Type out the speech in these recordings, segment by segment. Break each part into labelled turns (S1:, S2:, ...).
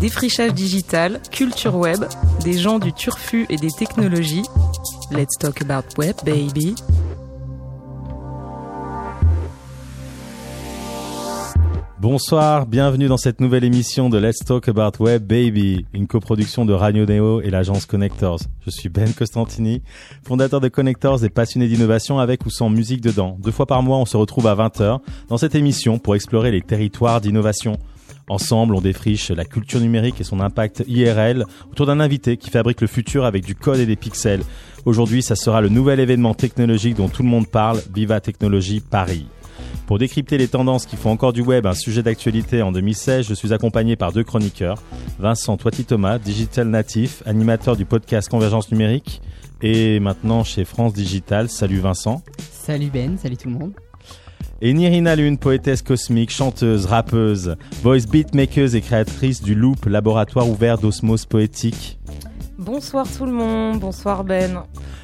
S1: Défrichage digital, culture web, des gens du turfu et des technologies. Let's talk about web, baby.
S2: Bonsoir, bienvenue dans cette nouvelle émission de Let's Talk About Web Baby, une coproduction de Radio Neo et l'agence Connectors. Je suis Ben Costantini, fondateur de Connectors et passionné d'innovation avec ou sans musique dedans. Deux fois par mois, on se retrouve à 20h dans cette émission pour explorer les territoires d'innovation. Ensemble, on défriche la culture numérique et son impact IRL autour d'un invité qui fabrique le futur avec du code et des pixels. Aujourd'hui, ça sera le nouvel événement technologique dont tout le monde parle, Viva Technologie Paris. Pour décrypter les tendances qui font encore du web un sujet d'actualité en 2016, je suis accompagné par deux chroniqueurs. Vincent Toiti Thomas, digital natif, animateur du podcast Convergence numérique et maintenant chez France Digital. Salut Vincent.
S3: Salut Ben, salut tout le monde.
S2: Et Nirina Lune, poétesse cosmique, chanteuse, rappeuse, voice beatmaker et créatrice du Loop, laboratoire ouvert d'osmose poétique.
S1: Bonsoir tout le monde, bonsoir Ben.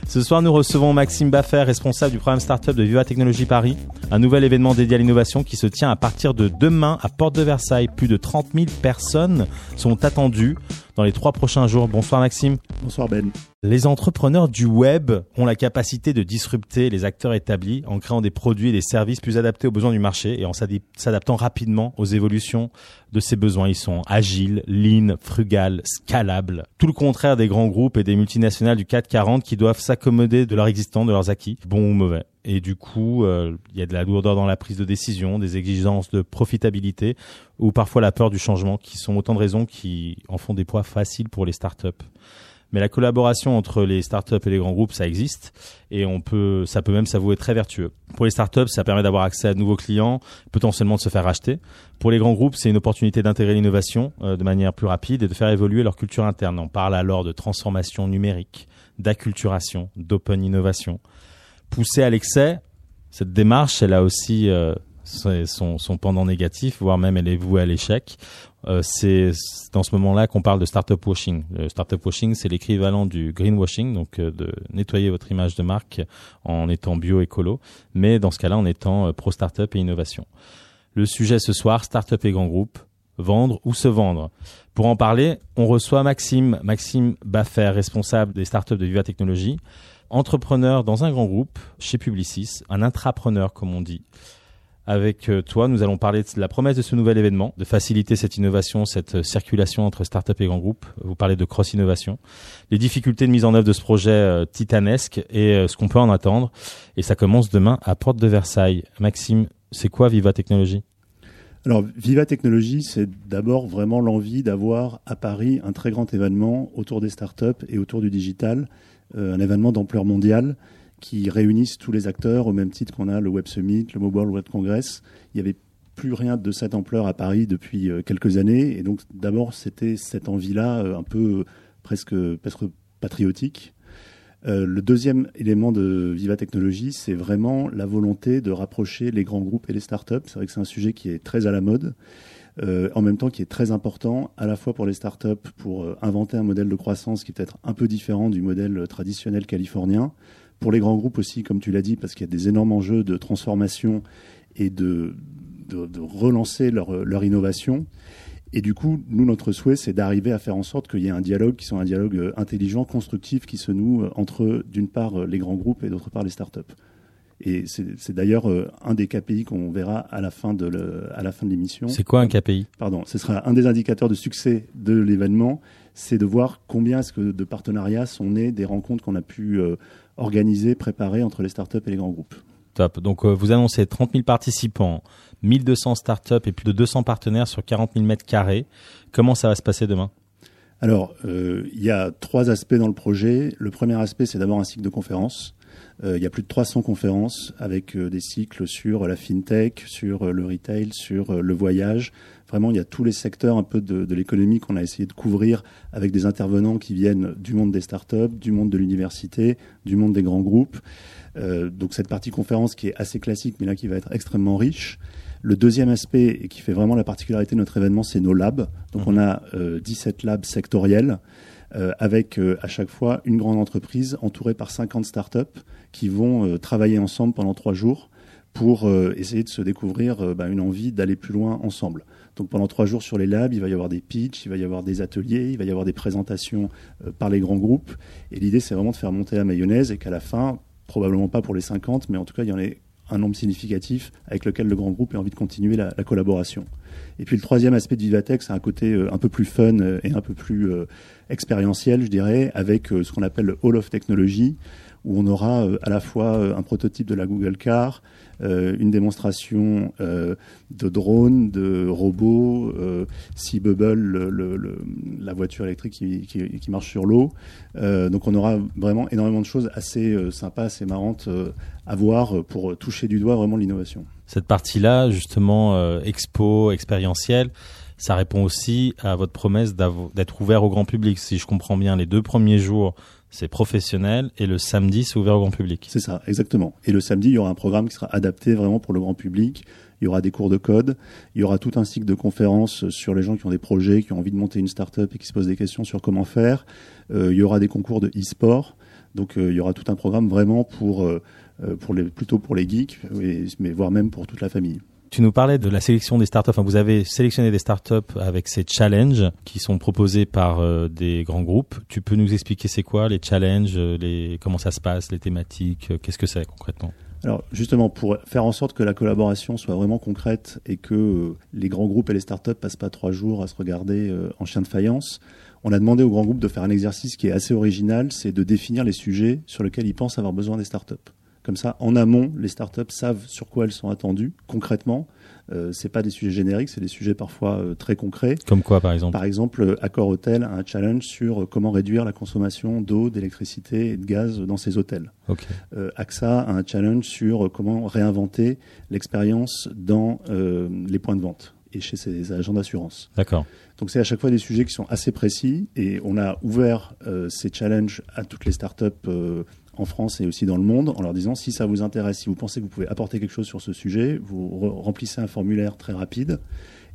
S2: Ce soir, nous recevons Maxime Baffer, responsable du programme Startup de Viva Technologie Paris, un nouvel événement dédié à l'innovation qui se tient à partir de demain à Porte de Versailles. Plus de 30 000 personnes sont attendues dans les trois prochains jours. Bonsoir Maxime.
S4: Bonsoir Ben.
S2: Les entrepreneurs du web ont la capacité de disrupter les acteurs établis en créant des produits et des services plus adaptés aux besoins du marché et en s'adaptant rapidement aux évolutions de ces besoins. Ils sont agiles, lean, frugal, scalables. Tout le contraire des grands groupes et des multinationales du 440 qui doivent s'accommoder de leur existant, de leurs acquis, bons ou mauvais. Et du coup, euh, il y a de la lourdeur dans la prise de décision, des exigences de profitabilité ou parfois la peur du changement qui sont autant de raisons qui en font des poids faciles pour les startups. Mais la collaboration entre les startups et les grands groupes, ça existe et on peut, ça peut même s'avouer très vertueux. Pour les startups, ça permet d'avoir accès à de nouveaux clients, potentiellement de se faire racheter. Pour les grands groupes, c'est une opportunité d'intégrer l'innovation euh, de manière plus rapide et de faire évoluer leur culture interne. On parle alors de transformation numérique, d'acculturation, d'open innovation. Poussée à l'excès, cette démarche, elle a aussi euh, son, pendant négatif, voire même elle est vouée à l'échec. Euh, c'est dans ce moment-là qu'on parle de startup washing. Le startup washing, c'est l'équivalent du greenwashing, donc euh, de nettoyer votre image de marque en étant bio-écolo, mais dans ce cas-là en étant euh, pro-startup et innovation. Le sujet ce soir, startup et grand groupe, vendre ou se vendre. Pour en parler, on reçoit Maxime, Maxime Baffer, responsable des startups de Viva Technologies, entrepreneur dans un grand groupe chez Publicis, un intrapreneur comme on dit. Avec euh, toi, nous allons parler de la promesse de ce nouvel événement, de faciliter cette innovation, cette euh, circulation entre start-up et grands groupes. Vous parlez de cross-innovation, les difficultés de mise en œuvre de ce projet euh, titanesque et ce qu'on peut en attendre. Et ça commence demain à Porte de Versailles. Maxime, c'est quoi Viva Technologie
S4: alors, Viva Technologie, c'est d'abord vraiment l'envie d'avoir à Paris un très grand événement autour des startups et autour du digital, un événement d'ampleur mondiale qui réunissent tous les acteurs au même titre qu'on a le Web Summit, le Mobile World Congress. Il n'y avait plus rien de cette ampleur à Paris depuis euh, quelques années. Et donc, d'abord, c'était cette envie-là, euh, un peu presque, presque patriotique. Euh, le deuxième élément de Viva Technologie, c'est vraiment la volonté de rapprocher les grands groupes et les startups. C'est vrai que c'est un sujet qui est très à la mode, en même temps qui est très important à la fois pour les startups pour inventer un modèle de croissance qui peut-être un peu différent du modèle traditionnel californien, pour les grands groupes aussi, comme tu l'as dit, parce qu'il y a des énormes enjeux de transformation et de, de, relancer leur, leur, innovation. Et du coup, nous, notre souhait, c'est d'arriver à faire en sorte qu'il y ait un dialogue qui soit un dialogue euh, intelligent, constructif, qui se noue euh, entre, d'une part, euh, les grands groupes et d'autre part, les startups. Et c'est d'ailleurs un des KPI qu'on verra à la fin de l'émission.
S2: C'est quoi un KPI
S4: Pardon, ce sera un des indicateurs de succès de l'événement, c'est de voir combien est-ce que de partenariats sont nés des rencontres qu'on a pu organisé, préparé entre les startups et les grands groupes.
S2: Top. Donc euh, vous annoncez 30 000 participants, 1200 startups et plus de 200 partenaires sur 40 000 mètres carrés. Comment ça va se passer demain?
S4: Alors, euh, il y a trois aspects dans le projet. Le premier aspect, c'est d'abord un cycle de conférences. Euh, il y a plus de 300 conférences avec des cycles sur la fintech, sur le retail, sur le voyage, Vraiment, il y a tous les secteurs un peu de, l'économie qu'on a essayé de couvrir avec des intervenants qui viennent du monde des startups, du monde de l'université, du monde des grands groupes. Euh, donc cette partie conférence qui est assez classique, mais là qui va être extrêmement riche. Le deuxième aspect, et qui fait vraiment la particularité de notre événement, c'est nos labs. Donc mhm. on a 17 euh, labs sectoriels. Euh, avec à chaque fois une grande entreprise entourée par 50 startups qui vont travailler ensemble pendant trois jours pour essayer de se découvrir bah, une envie d'aller plus loin ensemble. Donc pendant trois jours sur les labs, il va y avoir des pitchs, il va y avoir des ateliers, il va y avoir des présentations par les grands groupes. Et l'idée, c'est vraiment de faire monter la mayonnaise et qu'à la fin, probablement pas pour les 50, mais en tout cas, il y en ait un nombre significatif avec lequel le grand groupe a envie de continuer la, collaboration. Et puis le troisième aspect de Vivatech, c'est un côté euh, un peu plus fun euh, et un peu plus euh, expérientiel, je dirais, avec ce qu'on appelle le Hall of Technology, où on aura à la fois un prototype de la Google Car, euh, une démonstration euh, de drones, de robots, euh, Sea Bubble, le, la voiture électrique qui, qui, marche sur l'eau. donc on aura vraiment énormément de choses assez sympas, assez marrantes à voir pour toucher du doigt vraiment l'innovation.
S2: Cette partie-là, justement, expo, expérientielle, ça répond aussi à votre promesse d'être ouvert au grand public. Si je comprends bien, les deux premiers jours, c'est professionnel et le samedi, c'est ouvert au grand public.
S4: C'est ça, exactement. Et le samedi, il y aura un programme qui sera adapté vraiment pour le grand public. Il y aura des cours de code, il y aura tout un cycle de conférences sur les gens qui ont des projets, qui ont envie de monter une start-up et qui se posent des questions sur comment faire. Euh, il y aura des concours de e-sport. Donc euh, il y aura tout un programme vraiment pour, euh, pour les, plutôt pour les geeks, mais voire même pour toute la famille.
S2: Tu nous parlais de la sélection des startups. Enfin, vous avez sélectionné des startups avec ces challenges qui sont proposés par euh, des grands groupes. Tu peux nous expliquer c'est quoi les challenges, euh, les, comment ça se passe, les thématiques, euh, qu'est-ce que c'est concrètement?
S4: Alors justement, pour faire en sorte que la collaboration soit vraiment concrète et que les grands groupes et les startups passent pas trois jours à se regarder en chien de faïence, on a demandé aux grands groupes de faire un exercice qui est assez original, c'est de définir les sujets sur lesquels ils pensent avoir besoin des startups. Comme ça, en amont, les startups savent sur quoi elles sont attendues concrètement. Euh, c'est pas des sujets génériques, c'est des sujets parfois euh, très concrets.
S2: Comme quoi, par exemple
S4: Par exemple, euh, Accor Hotel a un challenge sur euh, comment réduire la consommation d'eau, d'électricité et de gaz dans ses hôtels.
S2: Okay.
S4: AXA a un challenge sur comment réinventer l'expérience dans les points de vente et chez ses agents d'assurance.
S2: D'accord.
S4: Donc c'est à chaque fois des sujets qui sont assez précis et on a ouvert ces challenges à toutes les startups en France et aussi dans le monde en leur disant si ça vous intéresse, si vous pensez que vous pouvez apporter quelque chose sur ce sujet, vous remplissez un formulaire très rapide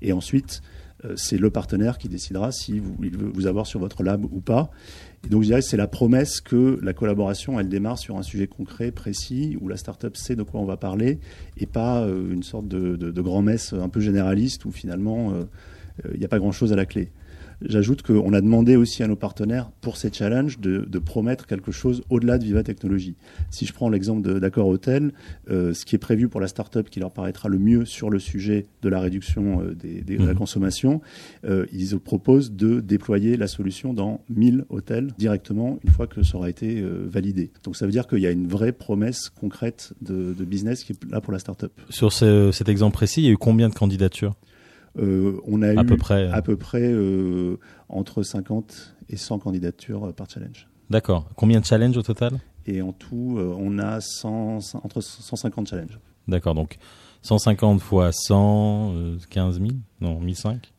S4: et ensuite euh, c'est le partenaire qui décidera si vous, il veut vous avoir sur votre lab ou pas. Et donc je dirais c'est la promesse que la collaboration elle démarre sur un sujet concret, précis, où la startup sait de quoi on va parler et pas euh, une sorte de, grand-messe un peu généraliste où finalement euh, il n'y a pas grand-chose à la clé. J'ajoute qu'on a demandé aussi à nos partenaires pour ces challenges de, de promettre quelque chose au-delà de Viva Technologie. Si je prends l'exemple d'Accord Hôtel, euh, ce qui est prévu pour la start-up qui leur paraîtra le mieux sur le sujet de la réduction euh, des, des, de la mmh. consommation, euh, ils proposent de déployer la solution dans 1000 hôtels directement une fois que ça aura été validé. Donc ça veut dire qu'il y a une vraie promesse concrète de, de business qui est là pour la start-up.
S2: Sur ce, cet exemple précis, il y a eu combien de candidatures?
S4: On a à eu peu près, à peu près euh, entre 50 et 100 candidatures euh, par challenge.
S2: D'accord. Combien de challenges au total?
S4: Et en tout, on a 100, entre 150 challenges.
S2: D'accord. Donc 150 fois 100, 15 000 Non, 1005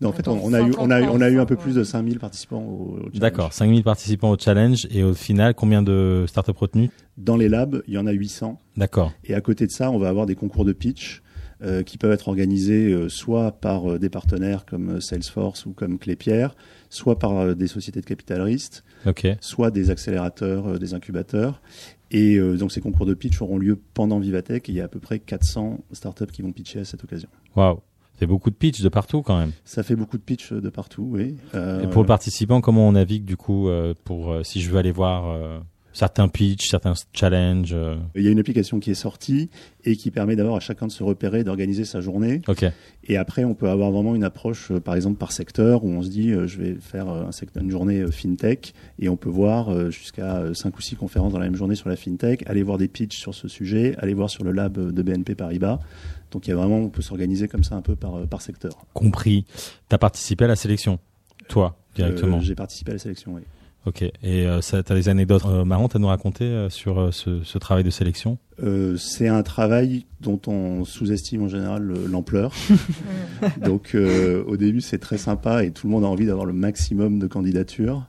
S4: non, en fait, on, a eu, on, a, on a eu un peu plus de 5000 participants au, au challenge.
S2: D'accord, 5000 participants au challenge. Et au final, combien de startups retenues?
S4: Dans les labs, il y en a 800.
S2: D'accord.
S4: Et à côté de ça, on va avoir des concours de pitch euh, qui peuvent être organisés euh, soit par euh, des partenaires comme Salesforce ou comme Clépierre, soit par des sociétés de capital risque, soit des accélérateurs, des incubateurs. Et donc ces concours de pitch auront lieu pendant Vivatech et il y a à peu près 400 startups qui vont pitcher à cette occasion.
S2: Waouh c'est beaucoup de pitch de partout quand même.
S4: Ça fait beaucoup de pitch de partout, oui.
S2: Et pour le participant, comment on navigue du coup pour si je veux aller voir certains pitchs, certains challenges euh.
S4: Il y a une application qui est sortie et qui permet d'avoir à chacun de se repérer, d'organiser sa journée. Et après, on peut avoir vraiment une approche, euh, par exemple, par secteur, où on se dit, euh, je vais faire un secteur, une journée fintech, et on peut voir jusqu'à 5 ou 6 conférences dans la même journée sur la fintech, aller voir des pitchs sur ce sujet, aller voir sur le lab de BNP Paribas. Donc il y a vraiment, on peut s'organiser comme ça un peu par, par secteur.
S2: Compris. Tu as participé à la sélection, toi, directement
S4: J'ai participé à la sélection, oui.
S2: Ok. Et euh, tu as des anecdotes euh, marrantes à nous raconter euh, sur euh, ce, ce, travail de sélection?
S4: Euh, C'est un travail dont on sous-estime en général l'ampleur. Donc au début c'est très sympa et tout le monde a envie d'avoir le maximum de candidatures.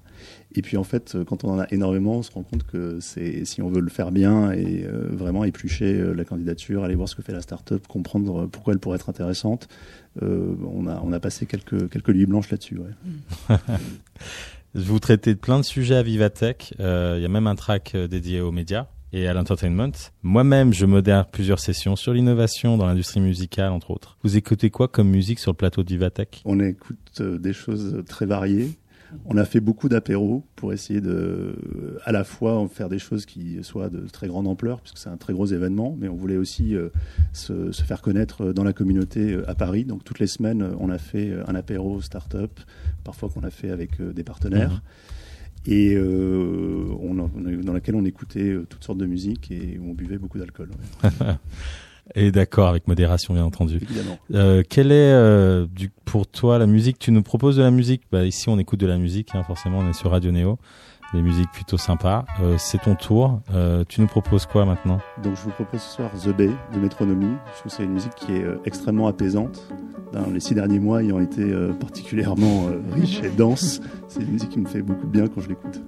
S4: Et puis en fait, quand on en a énormément, on se rend compte que c'est si on veut le faire bien et vraiment éplucher la candidature, aller voir ce que fait la start-up, comprendre pourquoi elle pourrait être intéressante, on, a, on a passé quelques, quelques nuits blanches là-dessus. Ouais.
S2: Vous traitez de plein de sujets à Vivatech. Euh, il y a même un track euh, dédié aux médias. et à l'entertainment. Moi-même, je modère plusieurs sessions sur l'innovation dans l'industrie musicale, entre autres. Vous écoutez quoi comme musique sur le plateau d'Ivatech
S5: On écoute euh, des choses très variées. On a fait beaucoup d'apéros pour essayer de, à la fois, faire des choses qui soient de très grande ampleur, puisque c'est un très gros événement, mais on voulait aussi euh, se, se, faire connaître dans la communauté euh, à Paris. Donc toutes les semaines, on a fait un apéro start-up, parfois qu'on a fait avec des partenaires. Mmh et euh, on, dans laquelle on écoutait euh, toutes sortes de musique et on buvait beaucoup d'alcool.
S2: Ouais. et d'accord, avec modération bien entendu.
S5: Évidemment.
S2: Euh, quelle est euh, du, pour toi la musique? Tu nous proposes de la musique? Bah, Ici on écoute de la musique, hein, forcément on est sur Radio Néo des musiques plutôt sympas. Euh, c'est ton tour. Euh, tu nous proposes quoi maintenant?
S5: Donc je vous propose ce soir The Bay de Métronomie. Je trouve que c'est une musique qui est euh, extrêmement apaisante. Dans les six derniers mois ayant été euh, particulièrement euh, riche et dense, c'est une musique qui me fait beaucoup de bien quand je l'écoute.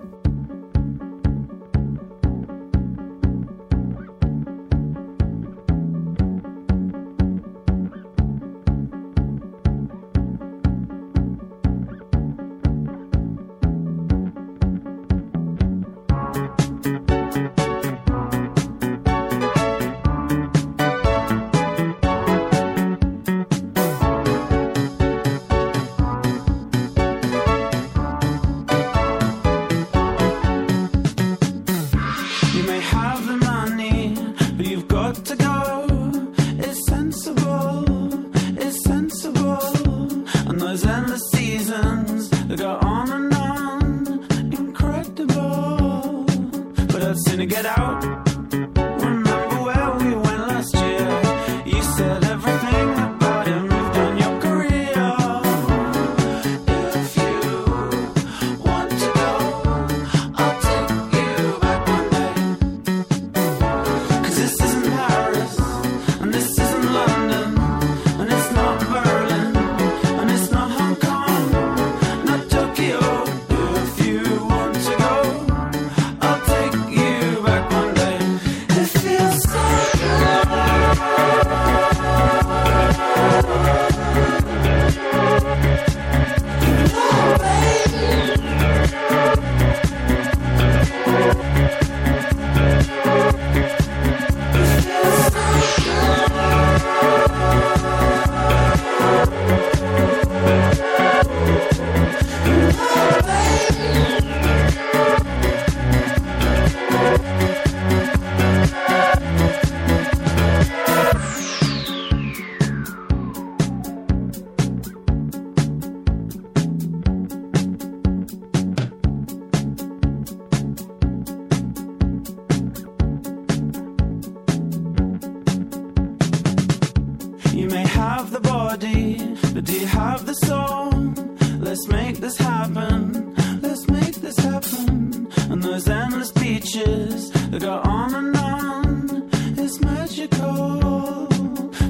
S1: those
S5: endless beaches that go on and on. It's magical,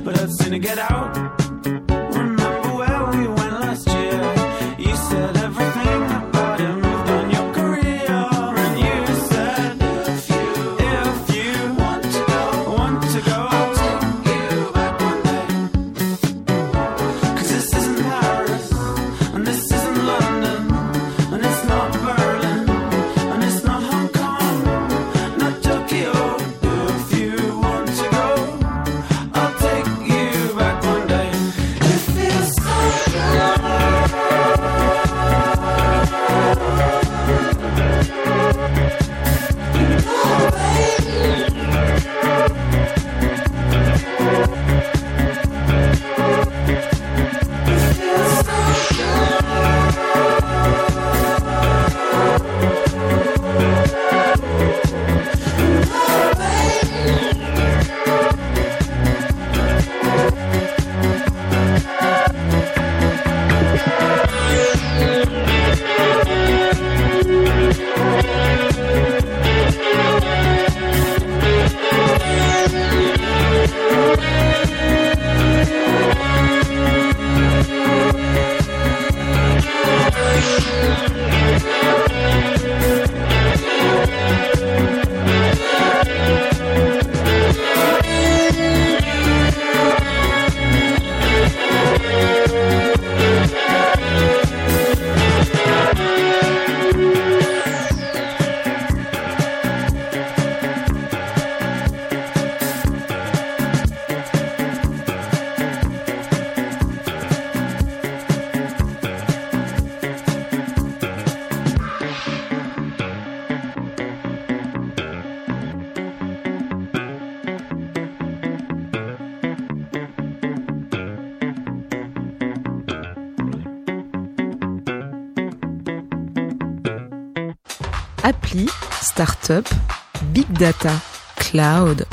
S5: but I've seen it get out.
S1: Start-up, big data, cloud,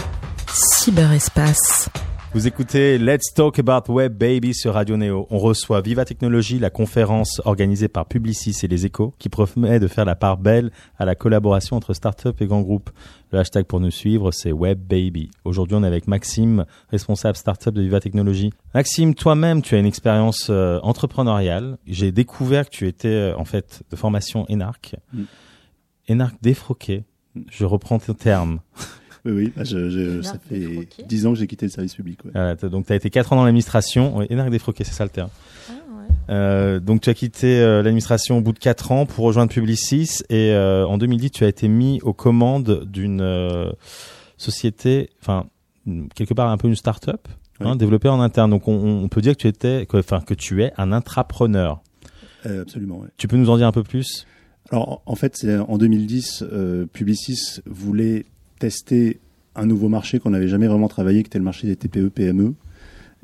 S1: cyberespace.
S2: Vous écoutez Let's Talk About Web Baby sur Radio Neo. On reçoit Viva Technologie, la conférence organisée par Publicis et les Échos, qui promet de faire la part belle à la collaboration entre start-up et grands groupes. Le hashtag pour nous suivre, c'est Web Baby. Aujourd'hui, on est avec Maxime, responsable start-up de Viva Technologie. Maxime, toi-même, tu as une expérience euh, entrepreneuriale. J'ai découvert que tu étais euh, en fait de formation ENARC.
S4: Mm.
S2: ENARC défroqué. Je reprends tes termes.
S4: Oui, oui, bah, je, je, ça fait
S1: défroqué.
S4: 10 ans que j'ai quitté le service public. ouais.
S2: Voilà, t'as- donc tu as été 4 ans dans l'administration. ENARC défroqué, c'est ça le terme.
S1: Ah,
S2: Euh, donc tu as quitté euh, l'administration au bout de 4 ans pour rejoindre Publicis et euh, en 2010 tu as été mis aux commandes d'une euh, société, enfin quelque part un peu une start-up hein, développée en interne. Donc on, on peut dire que tu étais, que- enfin que tu es un intrapreneur.
S4: Euh, absolument, ouais.
S2: Tu peux nous en dire un peu plus?
S4: Alors, en fait, c'est en 2010, euh, Publicis voulait tester un nouveau marché qu'on n'avait jamais vraiment travaillé, qui était le marché des TPE-PME,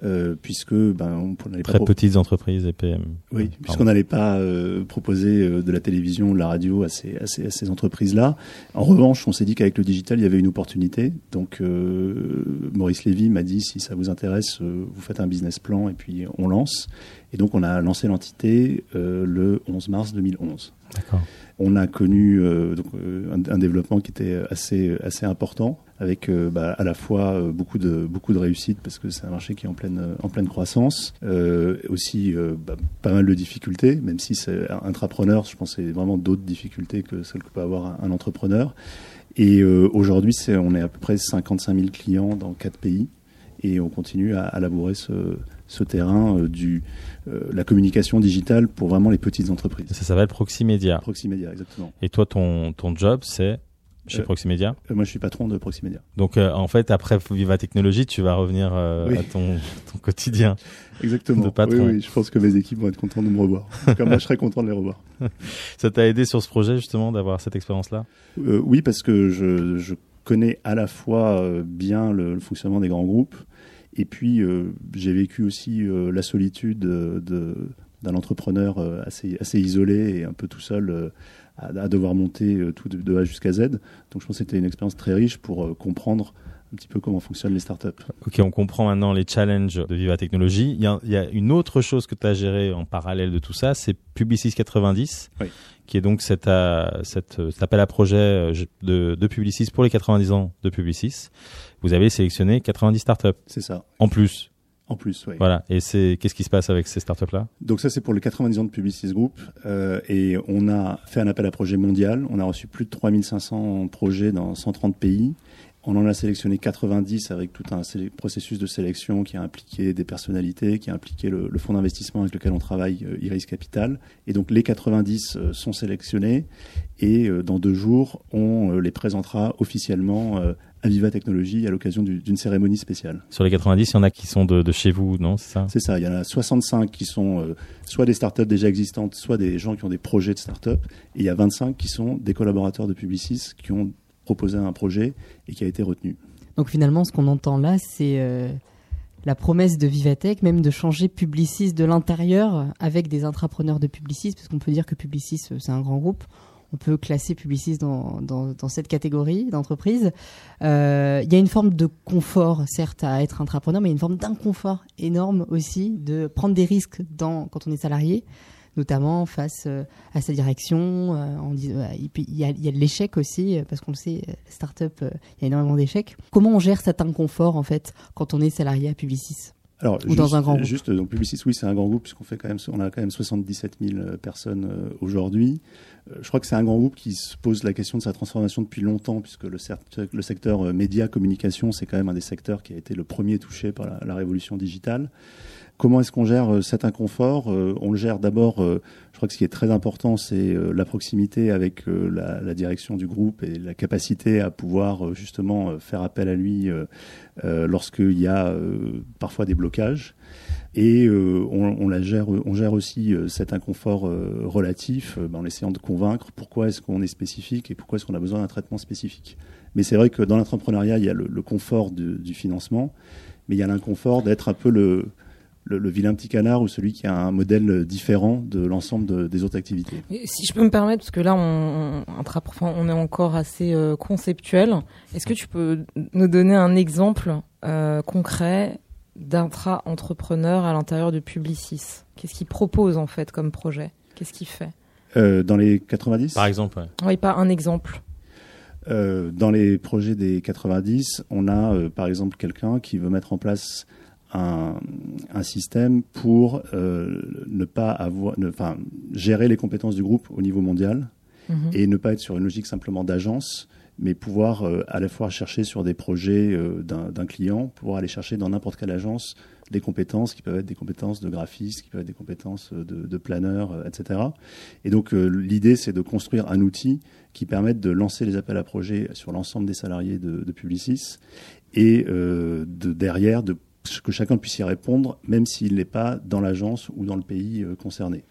S4: euh, puisque ben, on n'allait pas pro-
S2: petites entreprises et PME.
S4: Oui, puisqu'on n'allait pas euh, proposer euh, de la télévision, de la radio à ces, à ces, à ces entreprises-là. En revanche, on s'est dit qu'avec le digital, il y avait une opportunité. Donc, euh, Maurice Lévy m'a dit si ça vous intéresse, euh, vous faites un business plan et puis on lance. Et donc, on a lancé l'entité euh, le 11 mars 2011.
S2: D'accord.
S4: On a connu euh, donc, euh, un, un développement qui était assez, assez important, avec bah, à la fois beaucoup de, beaucoup de réussite, parce que c'est un marché qui est en pleine, en pleine croissance, aussi bah, pas mal de difficultés, même si c'est intrapreneur, je pense que c'est vraiment d'autres difficultés que celles que peut avoir un, un entrepreneur. Et euh, aujourd'hui, c'est- on est à peu près 55 000 clients dans quatre pays, et on continue à, à labourer ce, ce terrain euh, du euh, la communication digitale pour vraiment les petites entreprises.
S2: Ça s'appelle Proximedia.
S4: Proximedia, exactement.
S2: Et toi ton ton job c'est chez
S4: Euh,
S2: Proximedia?
S4: Euh, Moi, je suis patron de Proximedia.
S2: Donc euh, en fait après Viva Technologie, tu vas revenir euh,
S4: Oui.
S2: à ton ton quotidien.
S4: Exactement.
S2: De patron.
S4: Oui, oui, je pense que mes équipes vont être contents de me revoir. Cas, moi, je serais content de les revoir.
S2: Ça t'a aidé sur ce projet justement d'avoir cette expérience-là?
S4: Oui, parce que je, je connais à la fois bien le, le fonctionnement des grands groupes, et puis euh, j'ai vécu aussi euh, la solitude euh, de d'un entrepreneur assez, assez isolé et un peu tout seul euh, à, à devoir monter tout de, de A jusqu'à Z. Donc je pense que c'était une expérience très riche pour euh, comprendre un petit peu comment fonctionnent les startups.
S2: Ok, on comprend maintenant les challenges de Viva Technologie. Il y a, il y a une autre chose que tu as gérée en parallèle de tout ça, c'est Publicis 90,
S4: Oui.
S2: qui est donc cet, cette, euh, cet appel à projet de, de Publicis pour les 90 ans de Publicis. Vous avez sélectionné 90 startups
S4: C'est ça.
S2: en plus.
S4: En plus, oui.
S2: Voilà. Et c'est qu'est-ce qui se passe avec ces startups-là?
S4: Donc ça, c'est pour les 90 ans de Publicis Group. Euh, et on a fait un appel à projet mondial. On a reçu plus de 3500 projets dans 130 pays. On en a sélectionné 90 avec tout un processus de sélection qui a impliqué des personnalités, qui a impliqué le, le fonds d'investissement avec lequel on travaille, euh, Iris Capital. Et donc les 90 euh, sont sélectionnés et euh, dans deux jours, on les présentera officiellement à Viva Technologie à l'occasion du- d'une cérémonie spéciale.
S2: Sur les 90, il y en a qui sont de, de chez vous, non C'est ça?
S4: C'est ça, il y en a 65 qui sont euh, soit des startups déjà existantes, soit des gens qui ont des projets de startups, et il y a 25 qui sont des collaborateurs de Publicis qui ont proposé un projet et qui a été retenu.
S3: Donc finalement, ce qu'on entend là, c'est euh, la promesse de Vivatech, même de changer Publicis de l'intérieur avec des intrapreneurs de Publicis, parce qu'on peut dire que Publicis, euh, c'est un grand groupe. On peut classer Publicis dans, dans, cette catégorie d'entreprise. Euh, Il y a une forme de confort, certes, à être intrapreneur, mais y a une forme d'inconfort énorme aussi de prendre des risques quand on est salarié, notamment face euh, à sa direction. euh, euh, il y a, il y a de l'échec aussi, parce qu'on le sait, start-up, il y a énormément d'échecs. Comment on gère cet inconfort, en fait, quand on est salarié à Publicis
S4: Alors,
S3: Ou
S4: juste,
S3: dans un grand groupe.
S4: Juste, donc Publicis, oui, c'est un grand groupe puisqu'on fait quand même, on a quand même 77 000 personnes aujourd'hui. Je crois que c'est un grand groupe qui se pose la question de sa transformation depuis longtemps puisque le, cer- le secteur média communication, c'est quand même un des secteurs qui a été le premier touché par la, la révolution digitale. Comment est-ce qu'on gère euh, cet inconfort Euh, On le gère d'abord, euh, je crois que ce qui est très important, c'est la proximité avec la, direction du groupe et la capacité à pouvoir justement faire appel à lui lorsqu'il y a parfois des blocages. Et on, la gère, on gère aussi cet inconfort relatif ben, en essayant de convaincre pourquoi est-ce qu'on est spécifique et pourquoi est-ce qu'on a besoin d'un traitement spécifique. Mais c'est vrai que dans l'entrepreneuriat, il y a le, confort de- du financement, mais il y a l'inconfort d'être un peu le, le, vilain petit canard ou celui qui a un modèle différent de l'ensemble des autres activités.
S1: si je peux me permettre, parce que là on, on, est encore assez euh, conceptuel, est-ce que tu peux nous donner un exemple euh, concret d'intra-entrepreneur à l'intérieur de Publicis? Qu'est-ce qu'il propose en fait comme projet? Qu'est-ce qu'il fait?
S4: Euh, Dans les 90
S2: Par exemple,
S1: Oui, pas un exemple.
S4: dans les projets des 90, on a par exemple quelqu'un qui veut mettre en place un, système pour euh, ne pas avoir, enfin, gérer les compétences du groupe au niveau mondial mhm. et ne pas être sur une logique simplement d'agence, mais pouvoir euh, à la fois chercher sur des projets euh, d'un client, pouvoir aller chercher dans n'importe quelle agence des compétences qui peuvent être des compétences de graphiste, qui peuvent être des compétences de, de planeur, etc. Et donc l'idée, c'est de construire un outil qui permette de lancer les appels à projets sur l'ensemble des salariés de, de Publicis et de derrière de que chacun puisse y répondre, même s'il n'est pas dans l'agence ou dans le pays euh, concerné.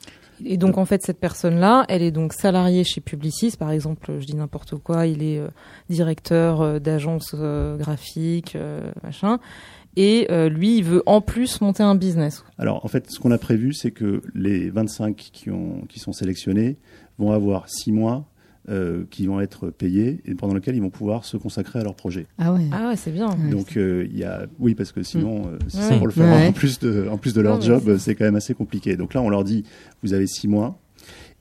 S1: Et donc en fait cette personne-là, elle est donc salariée chez Publicis, par exemple, je dis n'importe quoi, il est euh, directeur euh, d'agence graphique, machin, et lui il veut en plus monter un business.
S4: Alors en fait ce qu'on a prévu c'est que les 25 qui, ont, qui sont sélectionnés vont avoir 6 mois euh, qui vont être payés et pendant lequel ils vont pouvoir se consacrer à leur projet.
S1: Ah ouais, ah ouais c'est bien.
S4: Donc euh, il y a, oui, parce que sinon, euh, pour le faire en plus de, en plus de leur job, c'est quand même assez compliqué. Donc là, on leur dit, vous avez six mois.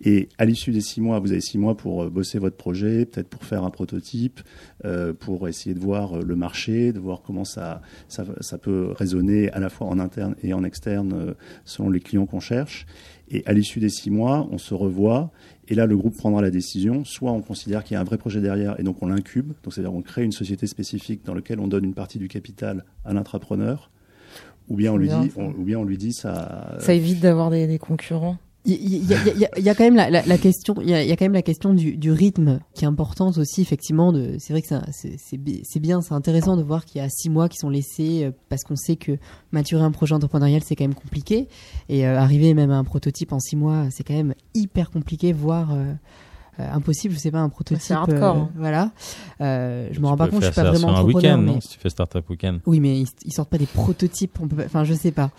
S4: Et à l'issue des six mois, vous avez six mois pour bosser votre projet, peut-être pour faire un prototype, pour essayer de voir le marché, de voir comment ça, ça, ça, peut résonner à la fois en interne et en externe selon les clients qu'on cherche. Et à l'issue des six mois, on se revoit et là, le groupe prendra la décision. Soit on considère qu'il y a un vrai projet derrière et donc on l'incube, donc c'est-à-dire on crée une société spécifique dans laquelle on donne une partie du capital à l'intrapreneur, ou bien on lui dit, ou bien on lui dit ça.
S1: Ça évite d'avoir des concurrents.
S3: Il y, a, quand même la, question, il y a, quand même la question du, rythme qui est importante aussi effectivement. De, c'est vrai que c'est bien, c'est intéressant de voir qu'il y a six mois qui sont laissés euh, parce qu'on sait que maturer un projet entrepreneurial c'est quand même compliqué et euh, arriver même à un prototype en six mois c'est quand même hyper compliqué, voire euh, impossible, je sais pas, un prototype. C'est
S1: hardcore. Euh,
S3: hein. voilà. Euh, je me rends pas compte,
S2: je
S3: suis pas vraiment
S2: un week-end, mais... si tu fais startup week-end.
S3: Oui, mais ils, sortent pas des prototypes. On peut Enfin, je sais pas.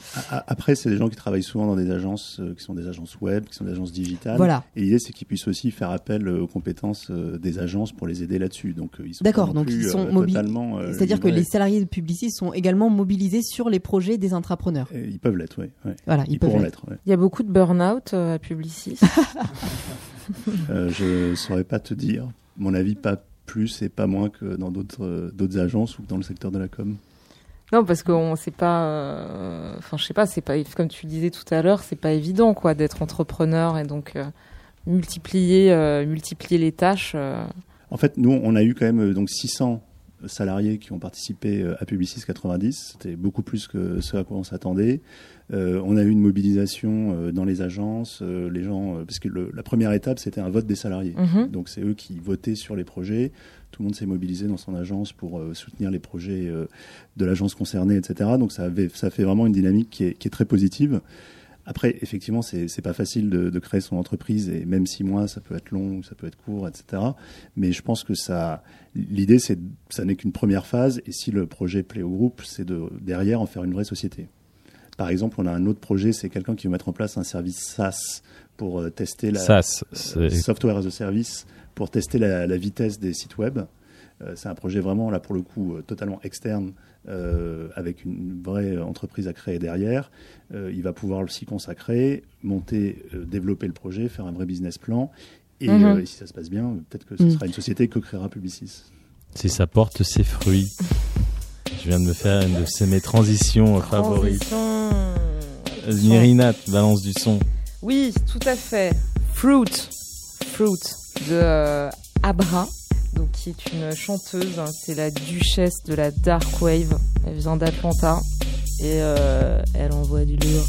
S4: Après, c'est des gens qui travaillent souvent dans des agences qui sont des agences web, qui sont des agences digitales.
S3: Voilà.
S4: Et l'idée, c'est qu'ils puissent aussi faire appel aux compétences des agences pour les aider là-dessus. Donc, ils sont
S3: D'accord. Donc, ils sont mobilisés. C'est-à-dire que les salariés de Publicis sont également mobilisés sur les projets des intrapreneurs.
S4: ils peuvent l'être, oui.
S3: Voilà, ils, peuvent l'être.
S1: Il y a beaucoup de burn-out à Publicis.
S4: Euh, je ne saurais pas te dire. Mon avis, pas plus et pas moins que dans d'autres euh, d'autres agences ou dans le secteur de la com.
S1: Non, parce qu'on sait pas. Euh, enfin, je sais pas. C'est pas comme tu disais tout à l'heure. C'est pas évident, quoi, d'être entrepreneur et donc multiplier multiplier les tâches.
S4: En fait, nous, on a eu quand même donc 600 salariés qui ont participé à Publicis 90. C'était beaucoup plus que ce à quoi on s'attendait. Euh, on a eu une mobilisation euh, dans les agences, euh, les gens, parce que la première étape c'était un vote des salariés. Mhm. Donc c'est eux qui votaient sur les projets. Tout le monde s'est mobilisé dans son agence pour soutenir les projets de l'agence concernée, etc. Donc ça, avait, ça fait vraiment une dynamique qui est, très positive. Après, effectivement, c'est pas facile de, créer son entreprise et même six mois, ça peut être long, ça peut être court, etc. Mais je pense que ça, l'idée, c'est, ça n'est qu'une première phase et si le projet plaît au groupe, c'est de derrière en faire une vraie société. Par exemple, on a un autre projet, c'est quelqu'un qui veut mettre en place un service SaaS pour euh, tester la
S2: SaaS,
S4: euh, software as a service pour tester la, vitesse des sites web. Euh, c'est un projet vraiment là pour le coup totalement externe avec une vraie entreprise à créer derrière. il va pouvoir s'y consacrer, monter, développer le projet, faire un vrai business plan. Et, mhm. si ça se passe bien, peut-être que ce mhm. sera une société que créera Publicis.
S2: Si ça porte ses fruits. Je viens de me faire une de mes transitions favorites. Nirina, balance du son.
S1: Oui, tout à fait. Fruit, Fruit de euh, Abra, donc qui est une chanteuse. Hein. c'est la duchesse de la dark wave. Elle vient d'Atlanta et euh, elle envoie du lourd.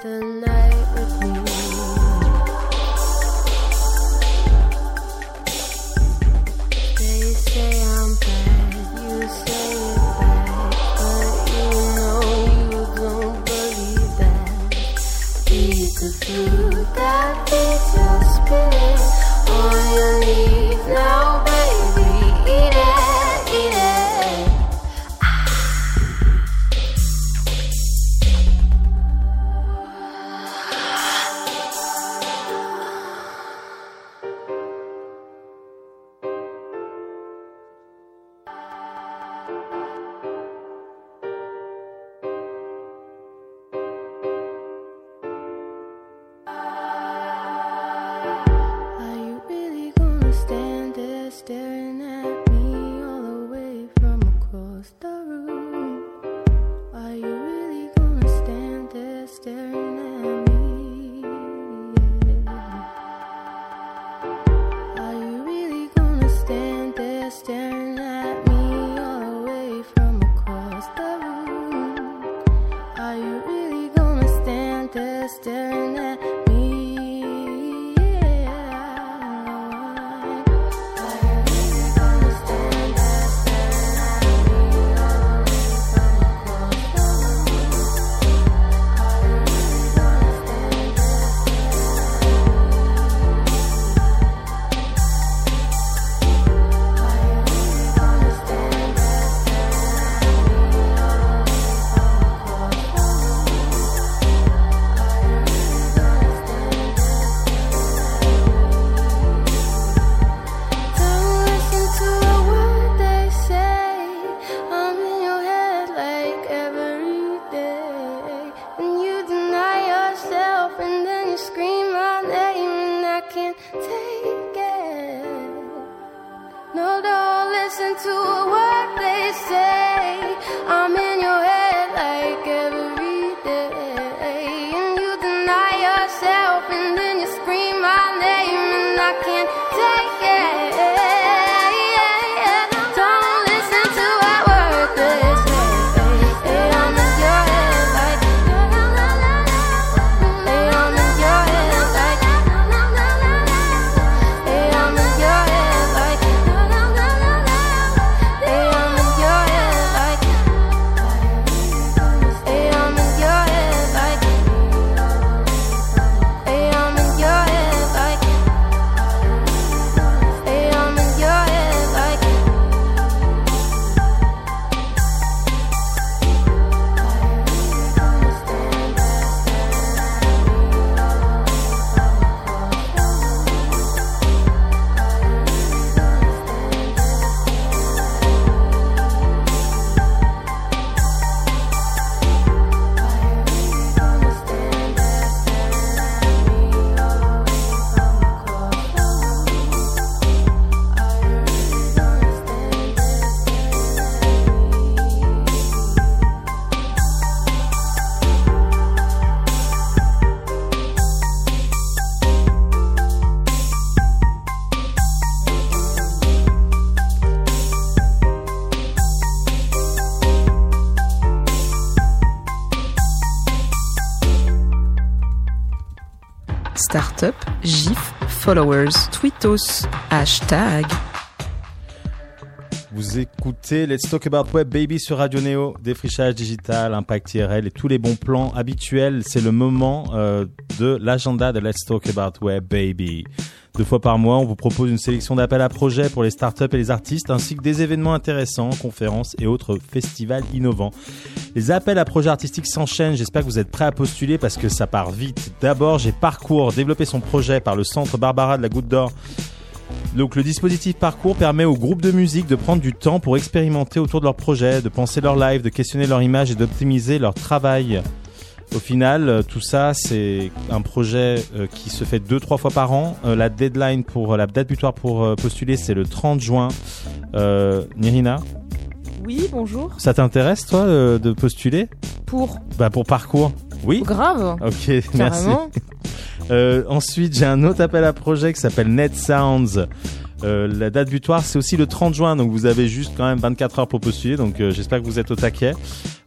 S6: The
S7: Startup, GIF, followers, tweetos, hashtag.
S2: Vous écoutez Let's Talk About Web Baby sur Radio Neo, défrichage digital, impact IRL et tous les bons plans habituels. C'est le moment euh, de l'agenda de Let's Talk About Web Baby. Deux fois par mois, on vous propose une sélection d'appels à projets pour les startups et les artistes, ainsi que des événements intéressants, conférences et autres festivals innovants. Les appels à projets artistiques s'enchaînent. J'espère que vous êtes prêts à postuler parce que ça part vite. D'abord, j'ai Parcours, développé son projet par le Centre Barbara de la Goutte d'Or. Donc le dispositif Parcours permet aux groupes de musique de prendre du temps pour expérimenter autour de leur projet, de penser leur live, de questionner leur image et d'optimiser leur travail. Au final, euh, tout ça, c'est un projet euh, qui se fait deux, trois fois par an. Euh, la deadline pour la date butoir pour postuler, c'est le 30 juin. Euh, Nirina,
S1: Oui, bonjour.
S2: ça t'intéresse toi de postuler?
S1: Pour?
S2: Bah pour parcours. Oui.
S1: grave.
S2: Ok, merci. Euh, ensuite, j'ai un autre appel à projet qui s'appelle Net Sounds. Euh, la date butoir, c'est aussi le 30 juin, donc vous avez juste quand même 24 heures pour postuler, donc euh, j'espère que vous êtes au taquet.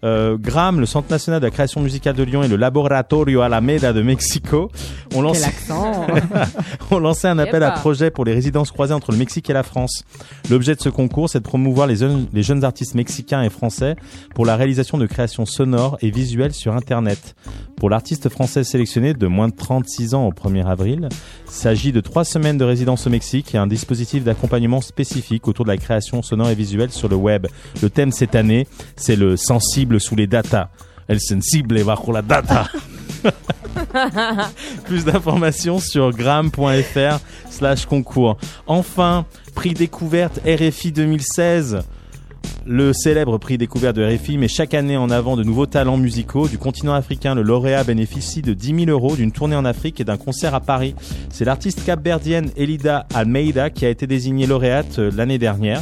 S2: Euh, GRAM, le Centre national de la création musicale de Lyon et le Laboratorio Alameda de Mexico ont lancé,
S3: accent
S2: ont lancé un appel à
S1: Yepa.
S2: projet pour les résidences croisées entre le Mexique et la France. L'objet de ce concours, c'est de promouvoir les jeunes, les jeunes artistes mexicains et français pour la réalisation de créations sonores et visuelles sur Internet. Pour l'artiste français sélectionné de moins de 36 ans au 1er avril, il s'agit de trois semaines de résidence au Mexique et un dispositif d'accompagnement spécifique autour de la création sonore et visuelle sur le web. Le thème cette année, c'est le sensible sous les data. El sensible bajo la data. Plus d'informations sur gram.fr slash concours. Enfin, prix découverte RFI 2016. Le célèbre prix découverte de RFI met chaque année en avant de nouveaux talents musicaux. Du continent africain, le lauréat bénéficie de 10 000 euros d'une tournée en Afrique et d'un concert à Paris. C'est l'artiste capverdienne Elida Almeida qui a été désignée lauréate euh, l'année dernière.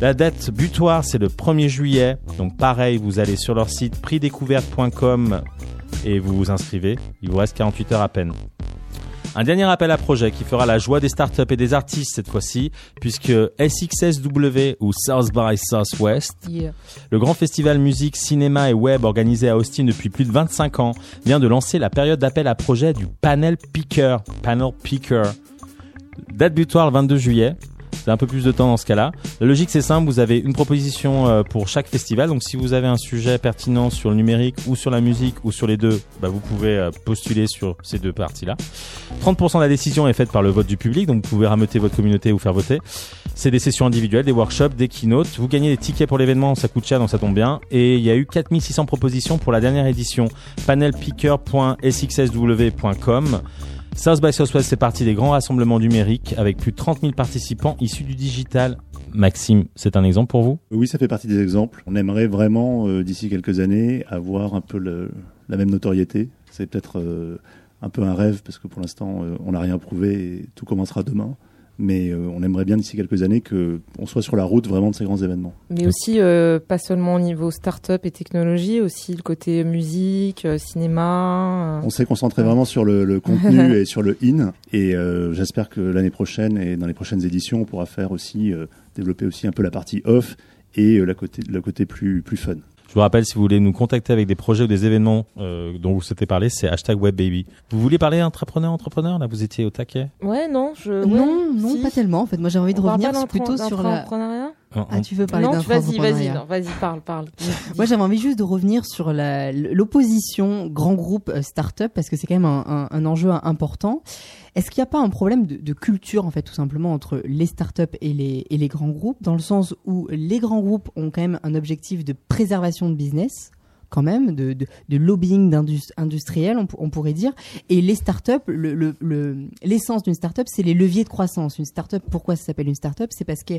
S2: La date butoir, c'est le 1er juillet. Donc pareil, vous allez sur leur site prixdécouverte.com et vous vous inscrivez. Il vous reste 48 heures à peine. Un dernier appel à projet qui fera la joie des startups et des artistes cette fois-ci, puisque SXSW ou South by Southwest,
S1: Yeah.
S2: le grand festival musique, cinéma et web organisé à Austin depuis plus de 25 ans, vient de lancer la période d'appel à projet du Panel Picker. Panel Picker. Date butoir le 22 juillet. Un peu plus de temps dans ce cas-là. La logique c'est simple, vous avez une proposition euh, pour chaque festival. Donc si vous avez un sujet pertinent sur le numérique ou sur la musique ou sur les deux, bah, vous pouvez euh, postuler sur ces deux parties-là. 30% de la décision est faite par le vote du public, donc vous pouvez rameuter votre communauté ou faire voter. C'est des sessions individuelles, des workshops, des keynotes. Vous gagnez des tickets pour l'événement, ça coûte cher, donc ça tombe bien. Et il y a eu 4600 propositions pour la dernière édition. Panelpicker.sxsw.com. South by Southwest c'est parti des grands rassemblements numériques avec plus de 30 000 participants issus du digital. Maxime, c'est un exemple pour vous?
S4: Oui, ça fait partie des exemples. On aimerait vraiment, euh, d'ici quelques années, avoir un peu la même notoriété. C'est peut-être euh, un peu un rêve, parce que pour l'instant, euh, on n'a rien prouvé et tout commencera demain. Mais euh, on aimerait bien, d'ici quelques années, qu'on soit sur la route vraiment de ces grands événements.
S1: Mais aussi, euh, pas seulement au niveau start-up et technologie, aussi le côté musique, euh, cinéma. euh.
S4: On s'est concentré vraiment sur le, le contenu et sur le in. Et euh, j'espère que l'année prochaine et dans les prochaines éditions, on pourra faire aussi, euh, développer aussi un peu la partie off et euh, la côté, le côté plus, plus fun.
S2: Je vous rappelle, si vous voulez nous contacter avec des projets ou des événements euh, dont vous souhaitez parler, c'est hashtag WebBaby. Vous voulez parler entrepreneur, entrepreneur Là, vous étiez au taquet?
S1: Ouais, non, je. ouais,
S3: Non, non,
S1: si.
S3: pas tellement. En fait, moi, j'ai envie de
S1: On
S3: revenir plutôt sur la.
S2: En-
S3: Ah, tu veux parler
S1: Non, vas-y, vas-y, vas-y, parle, parle.
S3: Moi, j'avais envie juste de revenir sur la- l'opposition grand groupe euh, start-up parce que c'est quand même un, un- un enjeu important. Est-ce qu'il n'y a pas un problème de, de culture en fait tout simplement entre les start-up et les, et les grands groupes dans le sens où les grands groupes ont quand même un objectif de préservation de business quand même, de, de, de lobbying industriel, on, pour- on pourrait dire. Et les startups, le- le- le- l'essence d'une startup, c'est les leviers de croissance. Une startup, pourquoi ça s'appelle une startup? C'est parce que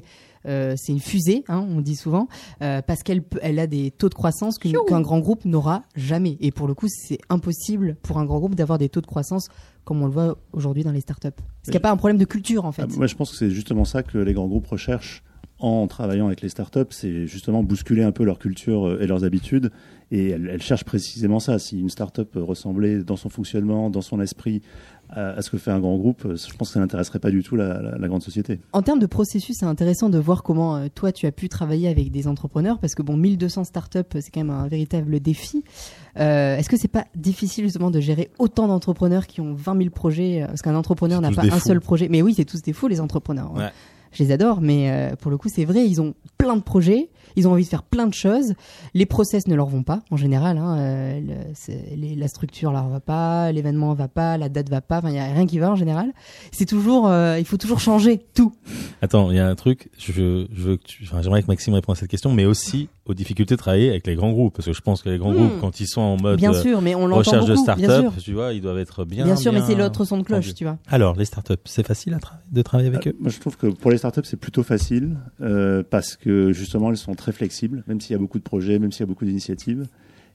S3: euh, c'est une fusée, hein, on dit souvent, euh, parce qu'elle elle a des taux de croissance qu'un grand groupe n'aura jamais. Et pour le coup, c'est impossible pour un grand groupe d'avoir des taux de croissance comme on le voit aujourd'hui dans les startups. Est-ce qu'il n'y a pas un problème de culture en fait
S4: Ah, moi, je pense que c'est justement ça que les grands groupes recherchent en travaillant avec les startups, c'est justement bousculer un peu leur culture euh, et leurs habitudes. Et elles cherchent précisément ça. Si une startup ressemblait dans son fonctionnement, dans son esprit, à, ce que fait un grand groupe, euh, je pense que ça n'intéresserait pas du tout la, la- la grande société.
S3: En termes de processus, c'est intéressant de voir comment euh, toi tu as pu travailler avec des entrepreneurs parce que bon, 1200 startups, c'est quand même un véritable défi. Euh, Est-ce que c'est pas difficile justement de gérer autant d'entrepreneurs qui ont 20 000 projets Parce qu'un entrepreneur n'a pas un
S2: fous.
S3: seul projet? Mais oui, c'est tous des fous les entrepreneurs.
S2: Ouais.
S3: Je les adore, mais euh, pour le coup, c'est vrai, ils ont plein de projets, ils ont envie de faire plein de choses. Les process ne leur vont pas en général. Hein, euh, le- c'est- les- la structure leur va pas, l'événement va pas, la date va pas. Enfin, il y a rien qui va en général. C'est toujours, euh, il faut toujours changer tout.
S2: Attends, il y a un truc, je, je veux que tu, enfin, j'aimerais que Maxime réponde à cette question, mais aussi aux difficultés de travailler avec les grands groupes, parce que je pense que les grands
S3: Hmm.
S2: groupes, quand ils sont en mode
S3: Bien sûr, mais on l'entend
S2: recherche
S3: beaucoup.
S2: de
S3: bien
S2: start-up,
S3: sûr.
S2: tu vois, ils doivent être bien.
S3: Bien sûr, mais c'est l'autre son de cloche, tu vois.
S2: Alors, les startups, c'est facile à tra- de travailler avec
S4: Euh,
S2: eux?
S4: Moi, je trouve que pour les startups, c'est plutôt facile euh, parce que justement, elles sont très flexibles, même s'il y a beaucoup de projets, même s'il y a beaucoup d'initiatives.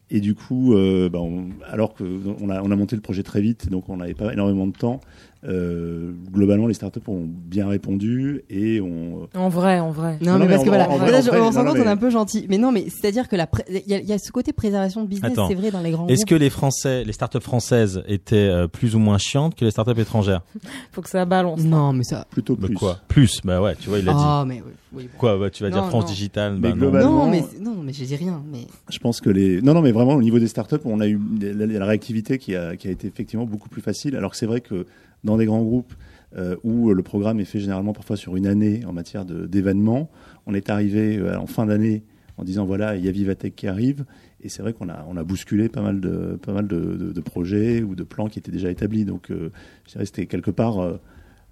S4: Et du coup, euh, bah, alors qu'on on a monté le projet très vite, donc on n'avait pas énormément de temps, Euh, globalement, les startups ont bien répondu et ont.
S1: En vrai, en vrai.
S3: Non,
S4: Non,
S3: mais
S4: mais
S3: parce
S4: en-
S3: que voilà,
S4: en en vrai,
S3: on se rend
S4: non,
S3: compte,
S4: mais-
S3: on est un peu gentil. Mais non, mais c'est-à-dire que la pré- il y, a- il y a ce côté préservation de business,
S2: Attends.
S3: c'est vrai dans les grands
S2: Est-ce
S3: groupes.
S2: que les Français, les startups françaises étaient euh, plus ou moins chiantes que les startups étrangères
S1: Faut que ça balance.
S3: Non, mais ça.
S4: Plutôt
S2: Bah
S4: plus.
S2: quoi Plus, bah ouais, tu vois, il l'a dit.
S3: Ah, mais oui. oui.
S2: Quoi, bah, tu vas dire France
S3: non.
S2: Digital,
S4: Mais
S2: bah non.
S4: globalement-
S3: Non, mais non, mais je dis rien. Mais
S4: Je pense que les. Non, non, mais vraiment, au niveau des startups, on a eu la, la réactivité qui a, qui a été effectivement beaucoup plus facile. Alors que c'est vrai que dans des grands groupes euh, où le programme est fait généralement parfois sur une année en matière d'événements, on est arrivé euh, en fin d'année en disant voilà, il y a Vivatech qui arrive. Et c'est vrai qu'on a, on a bousculé pas mal, de, pas mal de, projets ou de plans qui étaient déjà établis. Donc, euh, je c'était quelque part.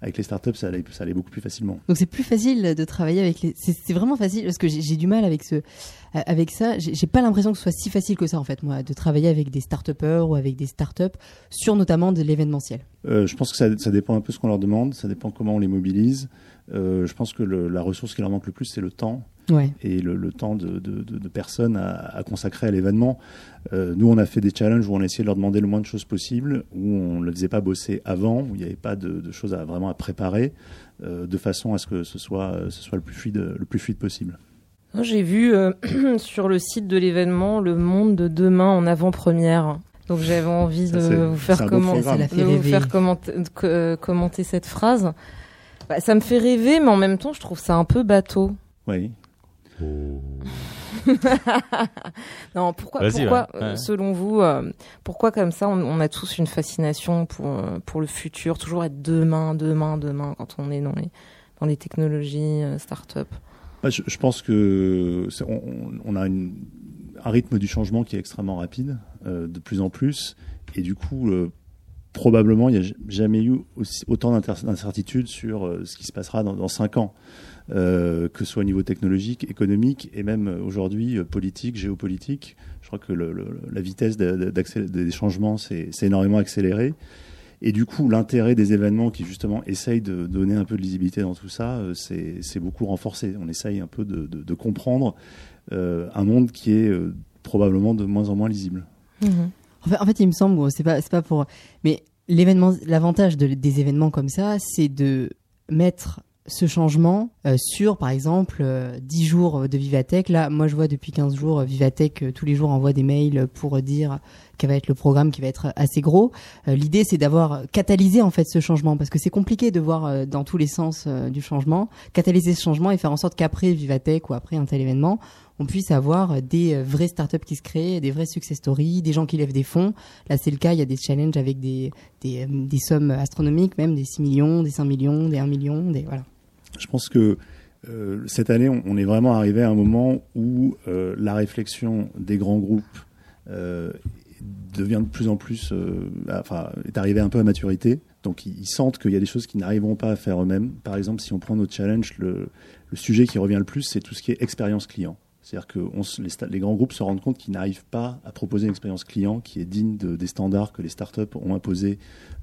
S4: Avec les startups, ça allait, ça allait beaucoup plus facilement.
S3: donc c'est plus facile de travailler avec les. C'est vraiment facile parce que j'ai du mal avec ce, avec ça. J'ai pas l'impression que ce soit si facile que ça en fait, moi, de travailler avec des start-upers ou avec des startups sur notamment de l'événementiel.
S4: Euh, je pense que ça, ça dépend un peu ce qu'on leur demande, ça dépend comment on les mobilise. Euh, je pense que le- la ressource qui leur manque le plus, c'est le temps
S3: Ouais.
S4: et le, le temps de, de- de- de personnes à, à consacrer à l'événement. Euh, nous, on a fait des challenges où on a essayé de leur demander le moins de choses possible, où on ne les faisait pas bosser avant, où il n'y avait pas de, de choses à, vraiment à préparer, euh, de façon à ce que ce soit, ce soit le, plus fluide, le plus fluide possible.
S1: J'ai vu euh, sur le site de l'événement Le Monde de demain en avant-première. Donc j'avais envie
S4: Ça,
S1: de vous faire de vous euh, commenter cette phrase. Bah, ça me fait rêver, mais en même temps, je trouve ça un peu bateau.
S4: Oui.
S1: Non, pourquoi,
S2: Vas-y,
S1: pourquoi
S2: ouais,
S1: euh,
S2: ouais.
S1: selon vous, euh, pourquoi comme ça, on, on a tous une fascination pour euh, pour le futur, toujours être demain, demain, demain, quand on est dans les dans les technologies, euh, start-up?
S4: Bah, je, je pense que on, on a une- un rythme du changement qui est extrêmement rapide, euh, de plus en plus, et du coup, euh, probablement, il n'y a jamais eu aussi, autant d'incertitudes sur euh, ce qui se passera dans, dans cinq ans, que ce soit au niveau technologique, économique, et même euh, aujourd'hui euh, politique, géopolitique. Je crois que le- le- la vitesse de- de- d'accélé- des changements s'est énormément accélérée. Et du coup, l'intérêt des événements qui justement essayent de donner un peu de lisibilité dans tout ça, euh, c'est beaucoup renforcé. On essaye un peu de, de- de comprendre euh, un monde qui est euh, probablement de moins en moins lisible.
S3: En fait, en fait, il me semble, c'est pas, pour, mais l'événement, l'avantage de- des événements comme ça, c'est de mettre ce changement euh, sur, par exemple, euh, 10 jours de Vivatech. Là, moi, je vois depuis 15 jours, euh, Vivatech, euh, tous les jours, envoie des mails pour dire quel va être le programme qui va être assez gros. Euh, L'idée, c'est d'avoir catalysé, en fait, ce changement, parce que c'est compliqué de voir dans tous les sens du changement, catalyser ce changement et faire en sorte qu'après Vivatech ou après un tel événement, on puisse avoir des vraies startups qui se créent, des vraies success stories, des gens qui lèvent des fonds. Là, c'est le cas, il y a des challenges avec des, des, des sommes astronomiques, même des 6 millions, des 5 millions, des 1 million, des voilà.
S4: Je pense que euh, cette année, on, est vraiment arrivé à un moment où euh, la réflexion des grands groupes euh, devient de plus en plus, euh, enfin, est arrivée un peu à maturité. Donc, ils, sentent qu'il y a des choses qu'ils n'arriveront pas à faire eux-mêmes. Par exemple, si on prend notre challenge, le, sujet qui revient le plus, c'est tout ce qui est expérience client. C'est-à-dire que les, grands groupes se rendent compte qu'ils n'arrivent pas à proposer une expérience client qui est digne de- des standards que les startups ont imposés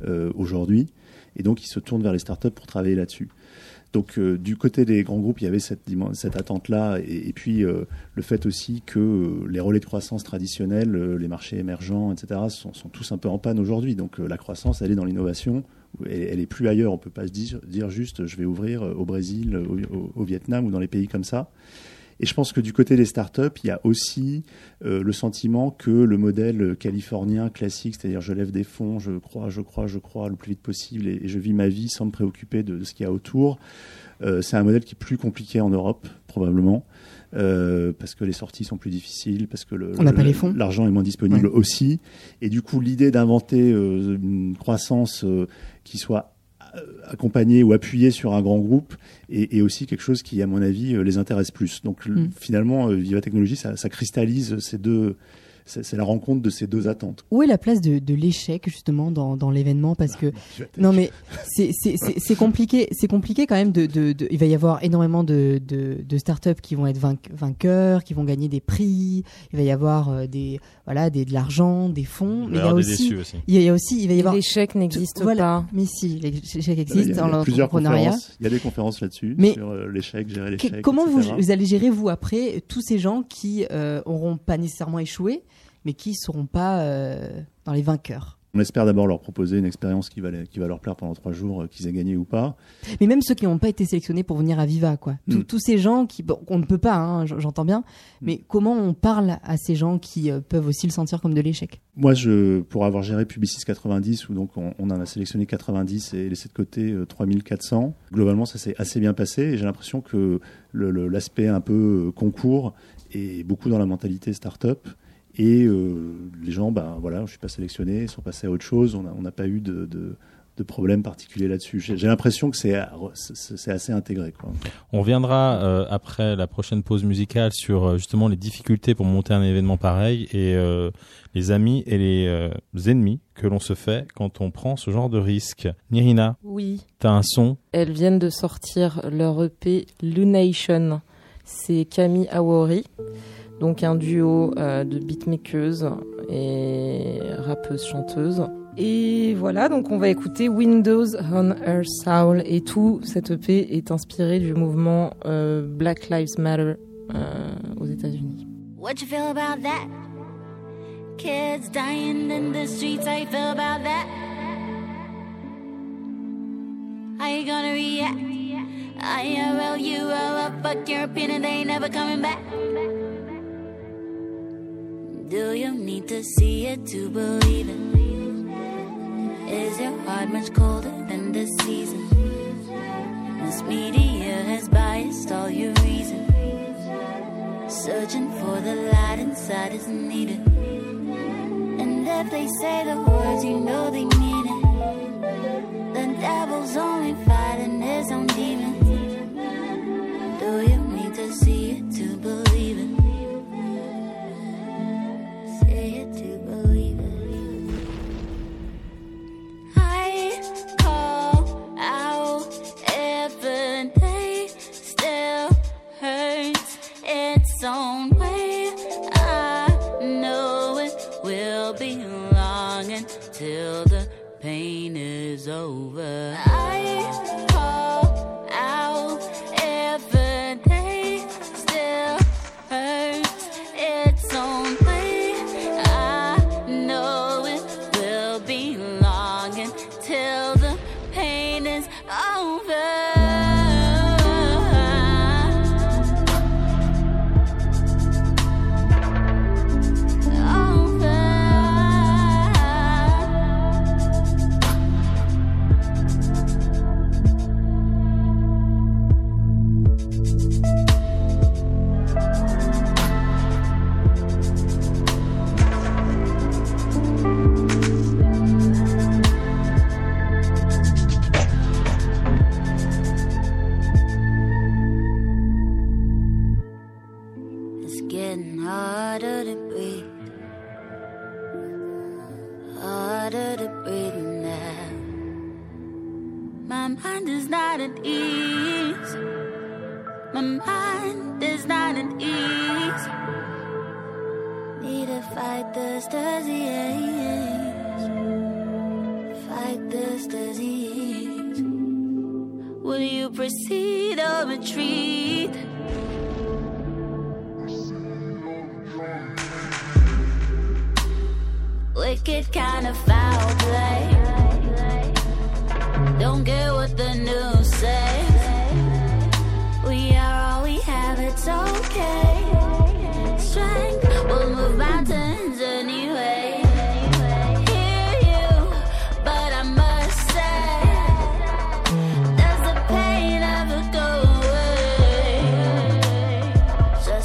S4: euh, aujourd'hui. Et donc, ils se tournent vers les startups pour travailler là-dessus. Donc euh, du côté des grands groupes, il y avait cette, cette attente-là, et, puis euh, le fait aussi que euh, les relais de croissance traditionnels, les marchés émergents, etc., sont, tous un peu en panne aujourd'hui. Donc la croissance, elle est dans l'innovation, elle, est plus ailleurs. On peut pas se dire, dire juste, je vais ouvrir au Brésil, au Vietnam ou dans les pays comme ça. Et je pense que du côté des startups, il y a aussi euh, le sentiment que le modèle californien classique, c'est-à-dire je lève des fonds, je crois, je crois, je crois le plus vite possible et, et je vis ma vie sans me préoccuper de, de ce qu'il y a autour, euh, c'est un modèle qui est plus compliqué en Europe, probablement. euh, parce que les sorties sont plus difficiles, parce que l'argent est moins disponible aussi. Et du coup, l'idée d'inventer euh, une croissance euh, qui soit accompagnée ou appuyée sur un grand groupe est, est aussi quelque chose qui, à mon avis, euh, les intéresse plus. Donc
S3: Mm.
S4: finalement, euh, Viva Technologies, ça, ça cristallise ces deux. C'est la rencontre de ces deux attentes.
S3: Où est la place de, de l'échec justement dans, dans l'événement? Parce que non mais c'est compliqué, c'est compliqué quand même. De, de, de- il va y avoir énormément de, de, de startups qui vont être vainqueurs, qui vont gagner des prix. Il va y avoir euh, des voilà des de l'argent, des fonds. Mais il y a
S2: des
S3: aussi
S2: déçus aussi.
S3: il y a, aussi il va y avoir
S1: L'échec n'existe
S3: Voilà.
S1: pas.
S3: mais si l'échec existe
S4: il y a
S3: dans
S4: plusieurs
S3: l'entrepreneuriat.
S4: conférences. Il y a des conférences là-dessus
S3: Mais
S4: sur euh, l'échec, gérer
S3: Que-
S4: l'échec.
S3: comment vous allez gérer vous après tous ces gens qui euh, auront pas nécessairement échoué, mais qui seront pas euh, dans les vainqueurs
S4: On espère d'abord leur proposer une expérience qui va, les- qui va leur plaire pendant trois jours, euh, qu'ils aient gagné ou pas.
S3: Mais même ceux qui n'ont pas été sélectionnés pour venir à Viva, quoi. Tous-
S4: Mm.
S3: Tous ces gens qui, bon, on ne peut pas, hein, j'entends bien, mais comment on parle à ces gens qui euh, peuvent aussi le sentir comme de l'échec?
S4: Moi, je, pour avoir géré Publicis 90, où donc on, on en a sélectionné 90 et laissé de côté euh, 3400, globalement, ça s'est assez bien passé et j'ai l'impression que l'aspect un peu concours est beaucoup dans la mentalité start-up. Et euh, les gens, ben voilà, je suis pas sélectionné, ils sont passés à autre chose. On n'a on pas eu de, de, de problème particulier là-dessus. J'ai l'impression que c'est assez intégré. Quoi.
S2: On reviendra euh, après la prochaine pause musicale sur euh, justement les difficultés pour monter un événement pareil et euh, les amis et les euh, ennemis que l'on se fait quand on prend ce genre de risque. Nirina,
S1: Oui.
S2: t'as un son?
S1: Elles viennent de sortir leur EP Lunation. C'est Camille Awori, donc un duo euh, de beatmakers et rappeuses chanteuses. Et voilà, donc on va écouter Windows on Earth Soul et tout cet EP est inspiré du mouvement euh, Black Lives Matter euh, aux États-Unis.
S8: What you feel about that? Kids dying in the streets, how you feel about that? How you gonna react? IRL, you roll up, fuck your opinion, they ain't never coming back. Do you need to see it to believe it? Is your heart much colder than the season? This media has biased all your reason. Searching for the light inside is needed. And if they say the words, you know they mean it. The devil's only fighting his own demons. Pain is over. I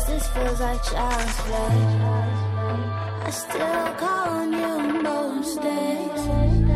S8: Justice feels like child's play. I still call on you most days.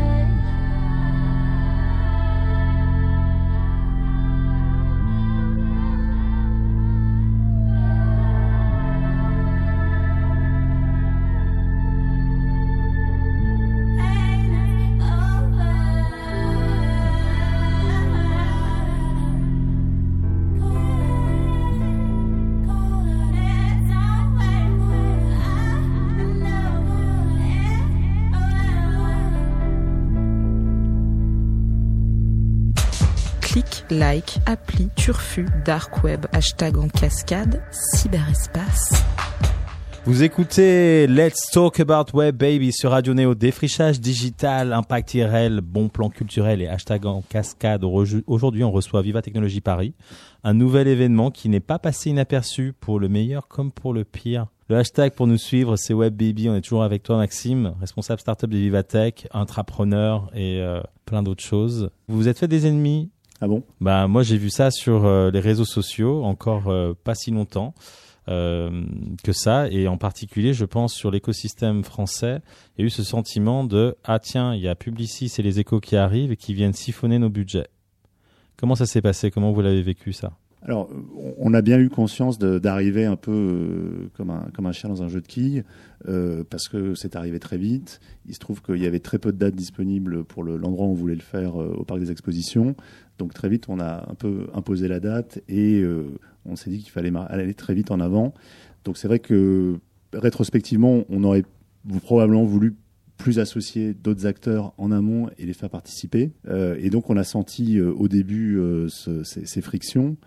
S7: Appli, turfu, dark web, hashtag en cascade, cyberespace.
S2: Vous écoutez Let's Talk About Web Baby sur Radio Néo, défrichage digital, impact IRL, bon plan culturel et hashtag en cascade. Aujourd'hui, on reçoit Viva Technologie Paris, un nouvel événement qui n'est pas passé inaperçu pour le meilleur comme pour le pire. Le hashtag pour nous suivre, c'est Web Baby. On est toujours avec toi, Maxime, responsable startup de Vivatech, intrapreneur et euh, plein d'autres choses. Vous vous êtes fait des ennemis
S4: Ah bon?
S2: Bah moi j'ai vu ça sur euh, les réseaux sociaux encore euh, pas si longtemps euh, que ça. Et en particulier je pense sur l'écosystème français il y a eu ce sentiment de ah tiens il y a Publicis et les échos qui arrivent et qui viennent siphonner nos budgets. Comment ça s'est passé? Comment vous l'avez vécu ça?
S4: Alors, on- a bien eu conscience d'arriver un peu euh, comme, un, comme un chien dans un jeu de quilles, euh, parce que c'est arrivé très vite. Il se trouve qu'il y avait très peu de dates disponibles pour le- l'endroit où on voulait le faire euh, au Parc des Expositions. Donc très vite, on a un peu imposé la date et euh, on s'est dit qu'il fallait aller très vite en avant. Donc c'est vrai que rétrospectivement, on aurait probablement voulu plus associer d'autres acteurs en amont et les faire participer. Et donc on a senti au début ce- ces, ces frictions.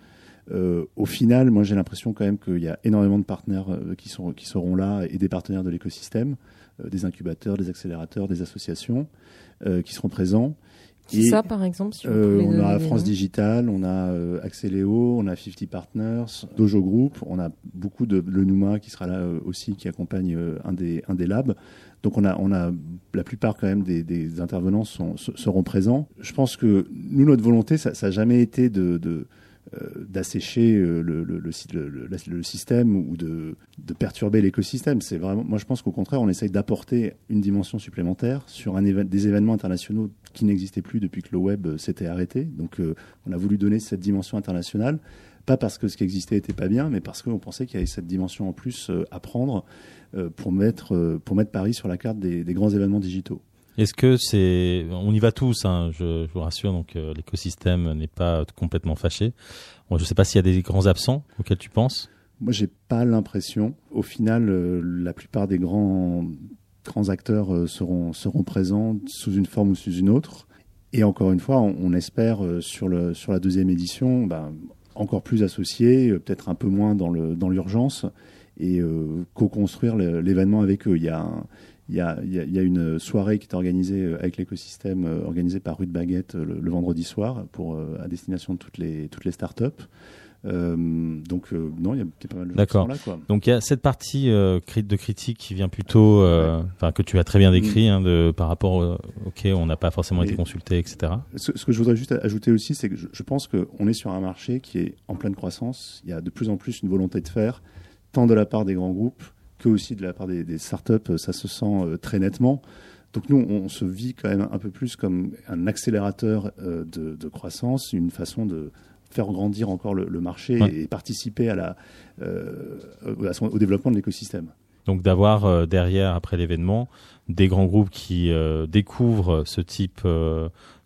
S4: Euh, au final, moi j'ai l'impression quand même qu'il y a énormément de partenaires euh, qui, sont, qui seront là et des partenaires de l'écosystème, euh, des incubateurs, des accélérateurs, des associations euh, qui seront présents.
S1: Qui
S4: Et,
S1: ça, par exemple si vous
S4: euh, on a France
S1: noms
S4: Digital, on a euh, Axeléo, on a 50 Partners, Dojo Group, on a beaucoup de le Numa qui sera là aussi, qui accompagne un, des, un des labs. Donc on a, on a la plupart quand même des, des intervenants sont, se- seront présents. Je pense que nous, notre volonté, ça n'a jamais été de, de, d'assécher euh, le, le, le, sy- le- le- le système ou de, perturber l'écosystème. C'est vraiment, moi je pense qu'au contraire, on essaye d'apporter une dimension supplémentaire sur un des événements internationaux qui n'existaient plus depuis que le web euh, s'était arrêté. Donc euh, on a voulu donner cette dimension internationale, pas parce que ce qui existait était pas bien, mais parce qu'on pensait qu'il y avait cette dimension en plus euh, à prendre euh, pour, mettre, euh, Paris sur la carte des grands événements digitaux.
S2: Est-ce que c'est on y va tous hein, je, vous rassure donc euh, l'écosystème n'est pas complètement fâché. Je sais pas s'il y a des grands absents auxquels tu penses.
S4: Moi, j'ai pas l'impression. Au final, euh, la plupart des grands, grands acteurs euh, seront, seront présents sous une forme ou sous une autre. Et encore une fois, on, espère sur, le, sur la deuxième édition, ben, encore plus associés, peut-être un peu moins dans le- dans l'urgence, et co-construire l'événement avec eux. Il y a un- il y, a, il y a- il y a une soirée qui est organisée euh, avec l'écosystème, euh, organisée par Rue de Baguette euh, le, le vendredi soir pour, euh, à destination de toutes les, toutes les startups. Euh, donc, euh, non, il y a pas mal de
S2: D'accord.
S4: sont là. Quoi.
S2: Donc il y a cette partie euh, de critique qui vient plutôt, euh, enfin que tu as très bien décrit, hein, de par rapport, ok, on n'a pas forcément été consulté, etc.
S4: Ce, ce que je voudrais juste ajouter aussi, c'est que je, je pense qu'on est sur un marché qui est en pleine croissance. Il y a de plus en plus une volonté de faire, tant de la part des grands groupes que aussi de la part des, des startups. Ça se sent euh, très nettement. Donc nous, on, se vit quand même un peu plus comme un accélérateur euh, de, de croissance, une façon de faire grandir encore le, le marché
S2: Ouais.
S4: et participer à la, euh, à son- au développement de l'écosystème.
S2: Donc d'avoir euh, derrière, après l'événement, des grands groupes qui euh, découvrent ce type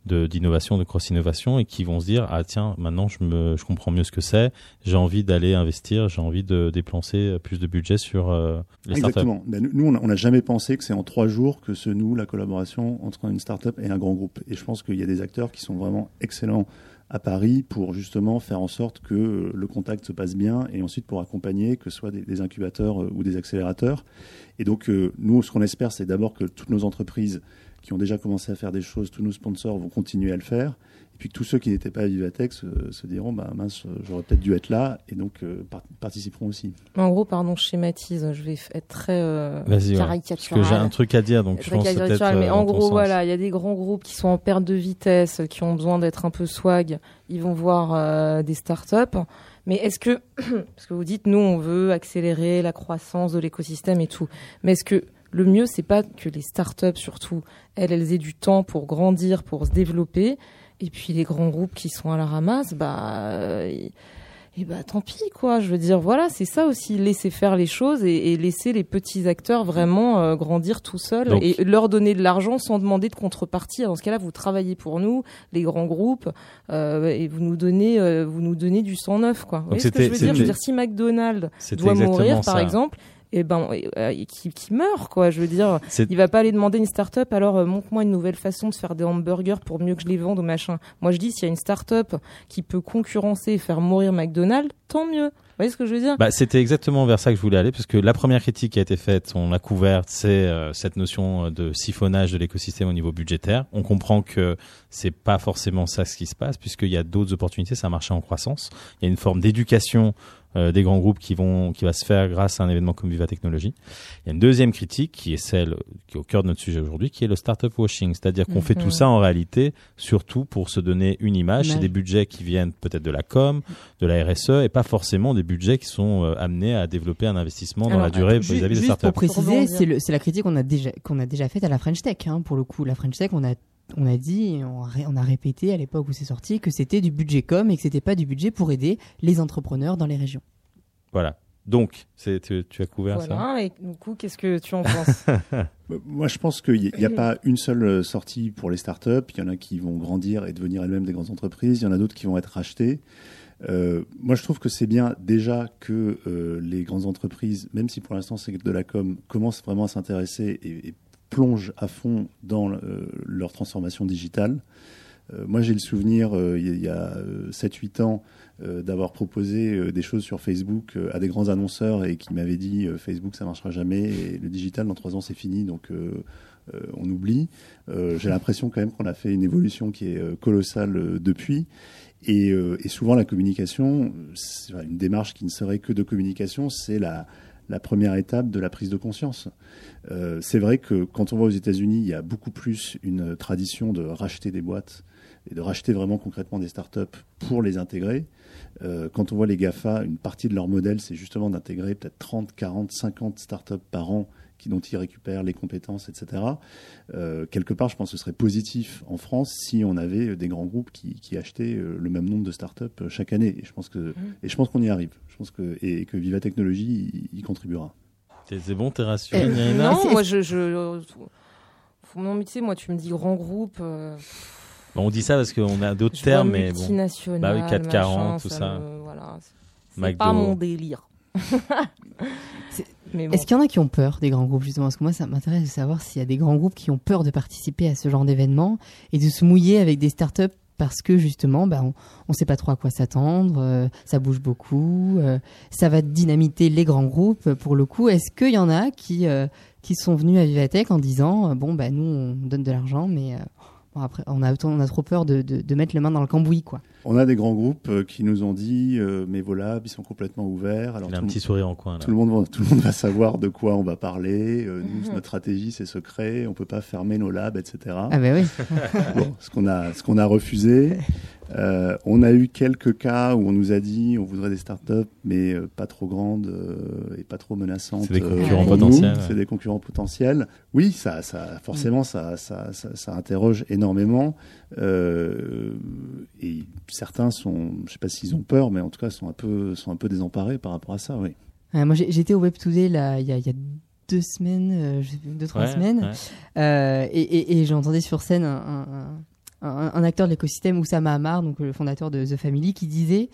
S2: d'innovation, de cross-innovation et qui vont se dire ah tiens maintenant je me je comprends mieux ce que c'est, j'ai envie d'aller investir, j'ai envie de dépenser plus de budget sur euh, les startups.
S4: Exactement. Ben, nous- on n'a- jamais pensé que c'est en trois jours que se noue la collaboration entre une start-up et un grand groupe. Et je pense qu'il y a des acteurs qui sont vraiment excellents à Paris pour justement faire en sorte que le contact se passe bien et ensuite pour accompagner, que ce soit des, des incubateurs euh, ou des accélérateurs. Et donc, euh, nous, ce qu'on espère, c'est d'abord que toutes nos entreprises qui ont déjà commencé à faire des choses, tous nos sponsors vont continuer à le faire. Et puis que tous ceux qui n'étaient pas à Vivatech se, se diront, bah mince, j'aurais peut-être dû être là, et donc euh, par- participeront aussi.
S1: En gros, pardon, je schématise. Je vais être très euh,
S2: ouais.
S1: Caricatural.
S2: que j'ai un truc à dire, donc je pense
S1: caricatural, mais
S2: euh,
S1: en gros, voilà, il y a des grands groupes qui sont en perte de vitesse, qui ont besoin d'être un peu swag. Ils vont voir euh, des startups. Mais est-ce que, parce que vous dites, nous, on veut accélérer la croissance de l'écosystème et tout. Mais est-ce que le mieux, c'est pas que les startups, surtout, elles, elles aient du temps pour grandir, pour se développer. Et puis les grands groupes qui sont à la ramasse, bah, euh, et, et bah tant pis quoi. Je veux dire, voilà, c'est ça aussi, laisser faire les choses et, et laisser les petits acteurs vraiment euh, grandir tout seuls
S2: Donc-
S1: et leur donner de l'argent sans demander de contrepartie. Dans ce cas-là, vous travaillez pour nous, les grands groupes, euh, et vous nous donnez, euh, vous nous donnez du sang neuf quoi. Vous voyez ce que je veux dire? Je veux dire, si McDonald's doit mourir,
S2: ça.
S1: par exemple, et ben, euh, qui, qui meurt quoi. Je veux dire. Il va pas aller demander une start-up, alors euh, montre-moi une nouvelle façon de faire des hamburgers pour mieux que je les vende ou machin. Moi je dis, s'il y a une start-up qui peut concurrencer et faire mourir McDonald's, tant mieux. voyez ce que je veux dire?
S2: Bah, c'était exactement vers ça que je voulais aller, parce que la première critique qui a été faite, on l'a couverte, c'est euh, cette notion de siphonnage de l'écosystème au niveau budgétaire. On comprend que c'est pas forcément ça ce qui se passe, puisqu'il y a d'autres opportunités, c'est un marché en croissance. Il y a une forme d'éducation euh, des grands groupes qui vont qui va se faire grâce à un événement comme Viva Technologie. Il y a une deuxième critique qui est celle qui est au cœur de notre sujet aujourd'hui, qui est le startup washing, c'est-à-dire qu'on fait
S1: Mhm.
S2: tout ça en réalité surtout pour se donner une image. C'est des budgets qui viennent peut-être de la com, de la RSE, et pas forcément des budgets qui sont euh, amenés à développer un investissement dans
S1: Alors,
S2: la durée vis-à-vis des
S3: Juste
S2: startups.
S3: pour préciser,
S1: rebondir.
S3: c'est le- c'est la critique qu'on a déjà qu'on a déjà faite à la French Tech. hein, pour le coup, la French Tech, on a on a dit, et on a, ré- on a répété à l'époque où c'est sorti que c'était du budget com et que c'était pas du budget pour aider les entrepreneurs dans les régions.
S2: Voilà. Donc, c'est tu, tu as couvert ça.
S1: Et du coup, qu'est-ce que tu en penses
S4: Euh, Moi, je pense qu'il n'y a, pas une seule euh, sortie pour les startups. Il y en a qui vont grandir et devenir elles-mêmes des grandes entreprises. Il y en a d'autres qui vont être rachetées. Euh, moi, je trouve que c'est bien déjà que euh, les grandes entreprises, même si pour l'instant c'est de la com, commencent vraiment à s'intéresser et, et plongent à fond dans euh, leur transformation digitale. Euh, moi, j'ai le souvenir, euh, il y a- il y a 7-8 ans, d'avoir proposé des choses sur Facebook à des grands annonceurs et qui m'avaient dit Facebook, ça marchera jamais le digital, dans 3 ans, c'est fini, donc on oublie. J'ai l'impression quand même qu'on a fait une évolution qui est colossale depuis. Et, souvent, la communication, une démarche qui ne serait que de communication, c'est la, la première étape de la prise de conscience. Euh, c'est vrai que quand on va aux États-Unis, il y a beaucoup plus une tradition de racheter des boîtes et de racheter vraiment concrètement des startups pour les intégrer. Euh, quand on voit les GAFA, une partie de leur modèle, c'est justement d'intégrer peut-être 30, 40, 50 startups par an dont ils récupèrent les compétences, etc. Euh, quelque part, je pense que ce serait positif en France si on avait des grands groupes qui, qui achetaient euh, le même nombre de startups euh, chaque année. Et je pense que, et je pense qu'on y arrive. Je pense que, et que Viva Technologie y, y contribuera.
S2: C'est bon, t'es rassuré,
S3: Euh,
S1: Non, moi, je, je, faut- non, mais tu sais, moi, tu me dis grand groupe. euh,
S2: Bon, On dit ça parce qu'on a d'autres termes, mais bon. Bah oui, 440,
S1: machin,
S2: tout ça.
S1: me- voilà, c'est- pas mon délire.
S3: Est-ce qu'il y en a qui ont peur des grands groupes justement? Parce que moi, ça m'intéresse de savoir s'il y a des grands groupes qui ont peur de participer à ce genre d'événement et de se mouiller avec des startups parce que justement, bah, on ne sait pas trop à quoi s'attendre, euh, ça bouge beaucoup, euh, ça va dynamiter les grands groupes. Pour le coup, est-ce qu'il y en a qui euh, qui sont venus à Vivatech en disant euh, bon bah nous on donne de l'argent, mais euh, bon, après on a on a trop peur de, de, de mettre les mains dans le cambouis quoi.
S4: On a des grands groupes euh, qui nous ont dit, euh, mais voilà, ils sont complètement ouverts. Alors
S2: Il a
S4: tout
S2: un
S4: le
S2: petit sourire en coin là.
S4: Tout le monde, va- tout le monde va savoir de quoi on va parler. Euh, nous,
S1: Mhm.
S4: notre stratégie, c'est secret. On peut pas fermer nos labs, etc.
S3: Ah bah oui.
S4: Bon, ce qu'on a, ce qu'on a refusé. Euh, on a eu quelques cas où on nous a dit, on voudrait des startups, mais euh, pas trop grandes euh, et pas trop menaçantes.
S2: C'est des
S4: euh,
S2: concurrents potentiels, ouais.
S4: C'est des concurrents potentiels. Oui, ça, ça, forcément, ça, ça, ça, ça interroge énormément. Euh, et certains sont, je sais pas s'ils ont peur, mais en tout cas, sont un peu, sont un peu désemparés par rapport à ça. Oui.
S3: Moi j'étais au Web Today là il y a, il y a deux semaines, euh, je sais plus, deux trois
S2: Ouais,
S3: semaines.
S2: ouais.
S3: Euh, et et, et j'entendais sur scène un, un- un- un acteur de l'écosystème, Oussama Hamar, donc le fondateur de The Family, qui disait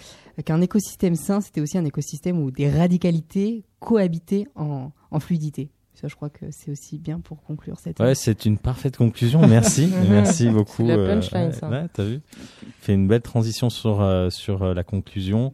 S3: qu'un écosystème sain, c'était aussi un écosystème où des radicalités cohabitaient en, en fluidité. Ça, je crois que c'est aussi bien pour conclure cette.
S2: Ouais, c'est une parfaite conclusion. Merci, merci beaucoup.
S1: la
S2: euh,
S1: punchline,
S2: ouais,
S1: ça.
S2: ouais, t'as vu Fait une belle transition sur euh, sur euh, la conclusion.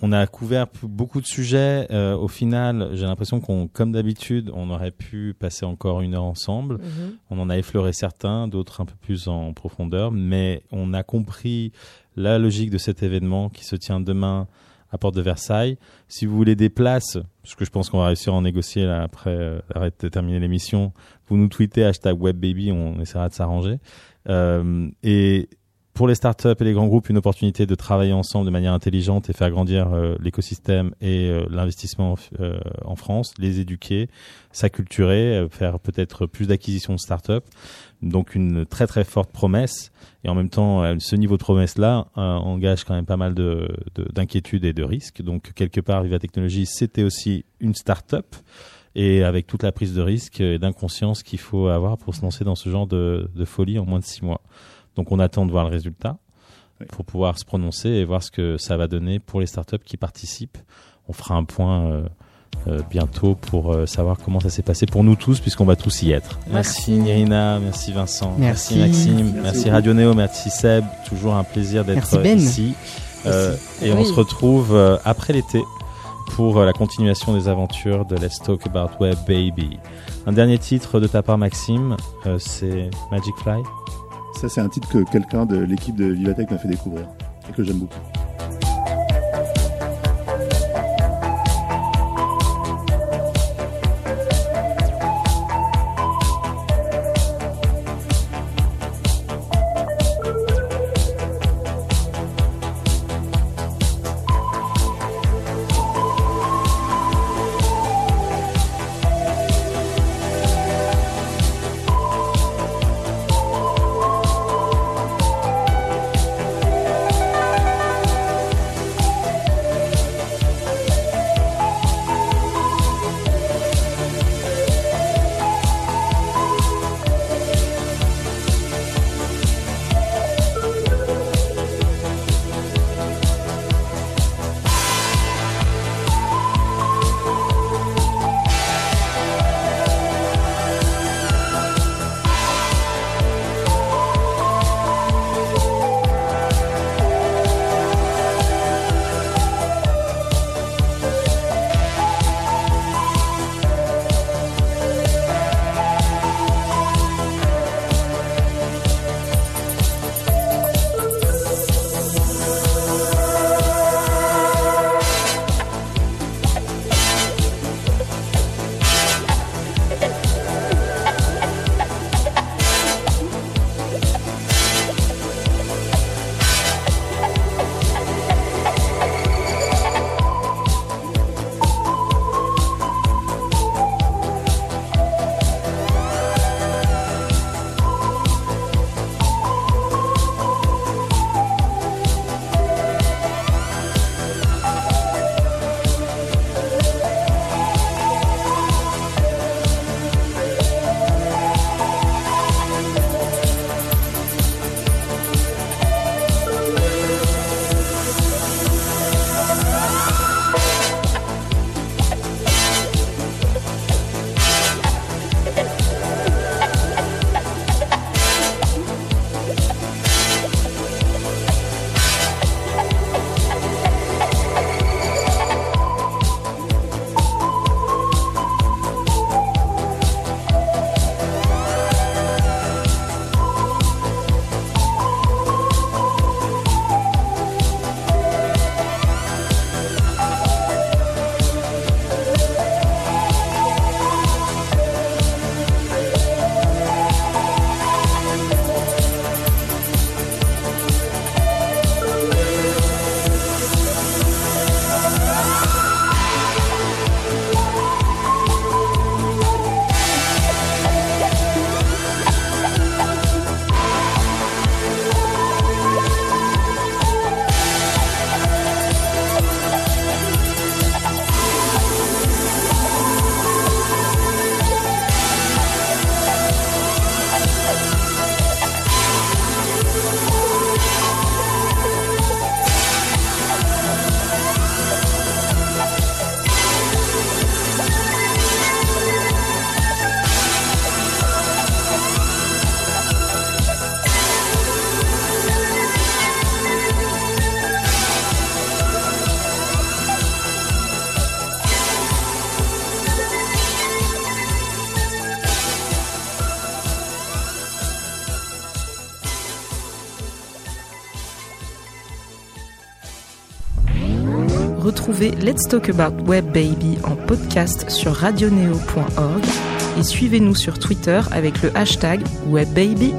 S2: On a couvert beaucoup de sujets. Euh, au final, j'ai l'impression qu'on, comme d'habitude, on aurait pu passer encore une heure ensemble.
S1: Mhm.
S2: On en a effleuré certains, d'autres un peu plus en profondeur, mais on a compris la logique de cet événement qui se tient demain à Porte de Versailles. Si vous voulez des places, parce que je pense qu'on va réussir à en négocier là après euh, arrête de terminer l'émission, vous nous tweetez hashtag WebBaby, on essaiera de s'arranger. Euh, et pour les startups et les grands groupes, une opportunité de travailler ensemble de manière intelligente et faire grandir euh, l'écosystème et euh, l'investissement euh, en France, les éduquer, s'acculturer, faire peut-être plus d'acquisitions de startups. Donc une très très forte promesse. Et en même temps, ce niveau de promesse-là euh, engage quand même pas mal de, de- d'inquiétudes et de risques. Donc quelque part, Viva Technologies, c'était aussi une start-up. Et avec toute la prise de risque et d'inconscience qu'il faut avoir pour se lancer dans ce genre de folie en moins de six mois. Donc on attend de voir le résultat
S4: Oui.
S2: pour pouvoir se prononcer et voir ce que ça va donner pour les startups qui participent. On fera un point euh, euh, bientôt pour euh, savoir comment ça s'est passé pour nous tous puisqu'on va tous y être. Merci,
S1: Merci.
S2: Nirina, merci Vincent,
S3: Merci.
S2: Maxime,
S4: Merci.
S2: Radio Néo, merci Seb, toujours un plaisir d'être
S3: Ben.
S2: ici. Euh, et on se retrouve euh, après l'été pour euh, la continuation des aventures de Let's Talk About Web Baby. Un dernier titre de ta part, Maxime, euh, c'est Magic Fly.
S4: Ça, c'est un titre que quelqu'un de l'équipe de Vivatech m'a fait découvrir et que j'aime beaucoup.
S7: Let's Talk About Web Baby en podcast sur radioneo.org et suivez-nous sur Twitter avec le hashtag WebBaby.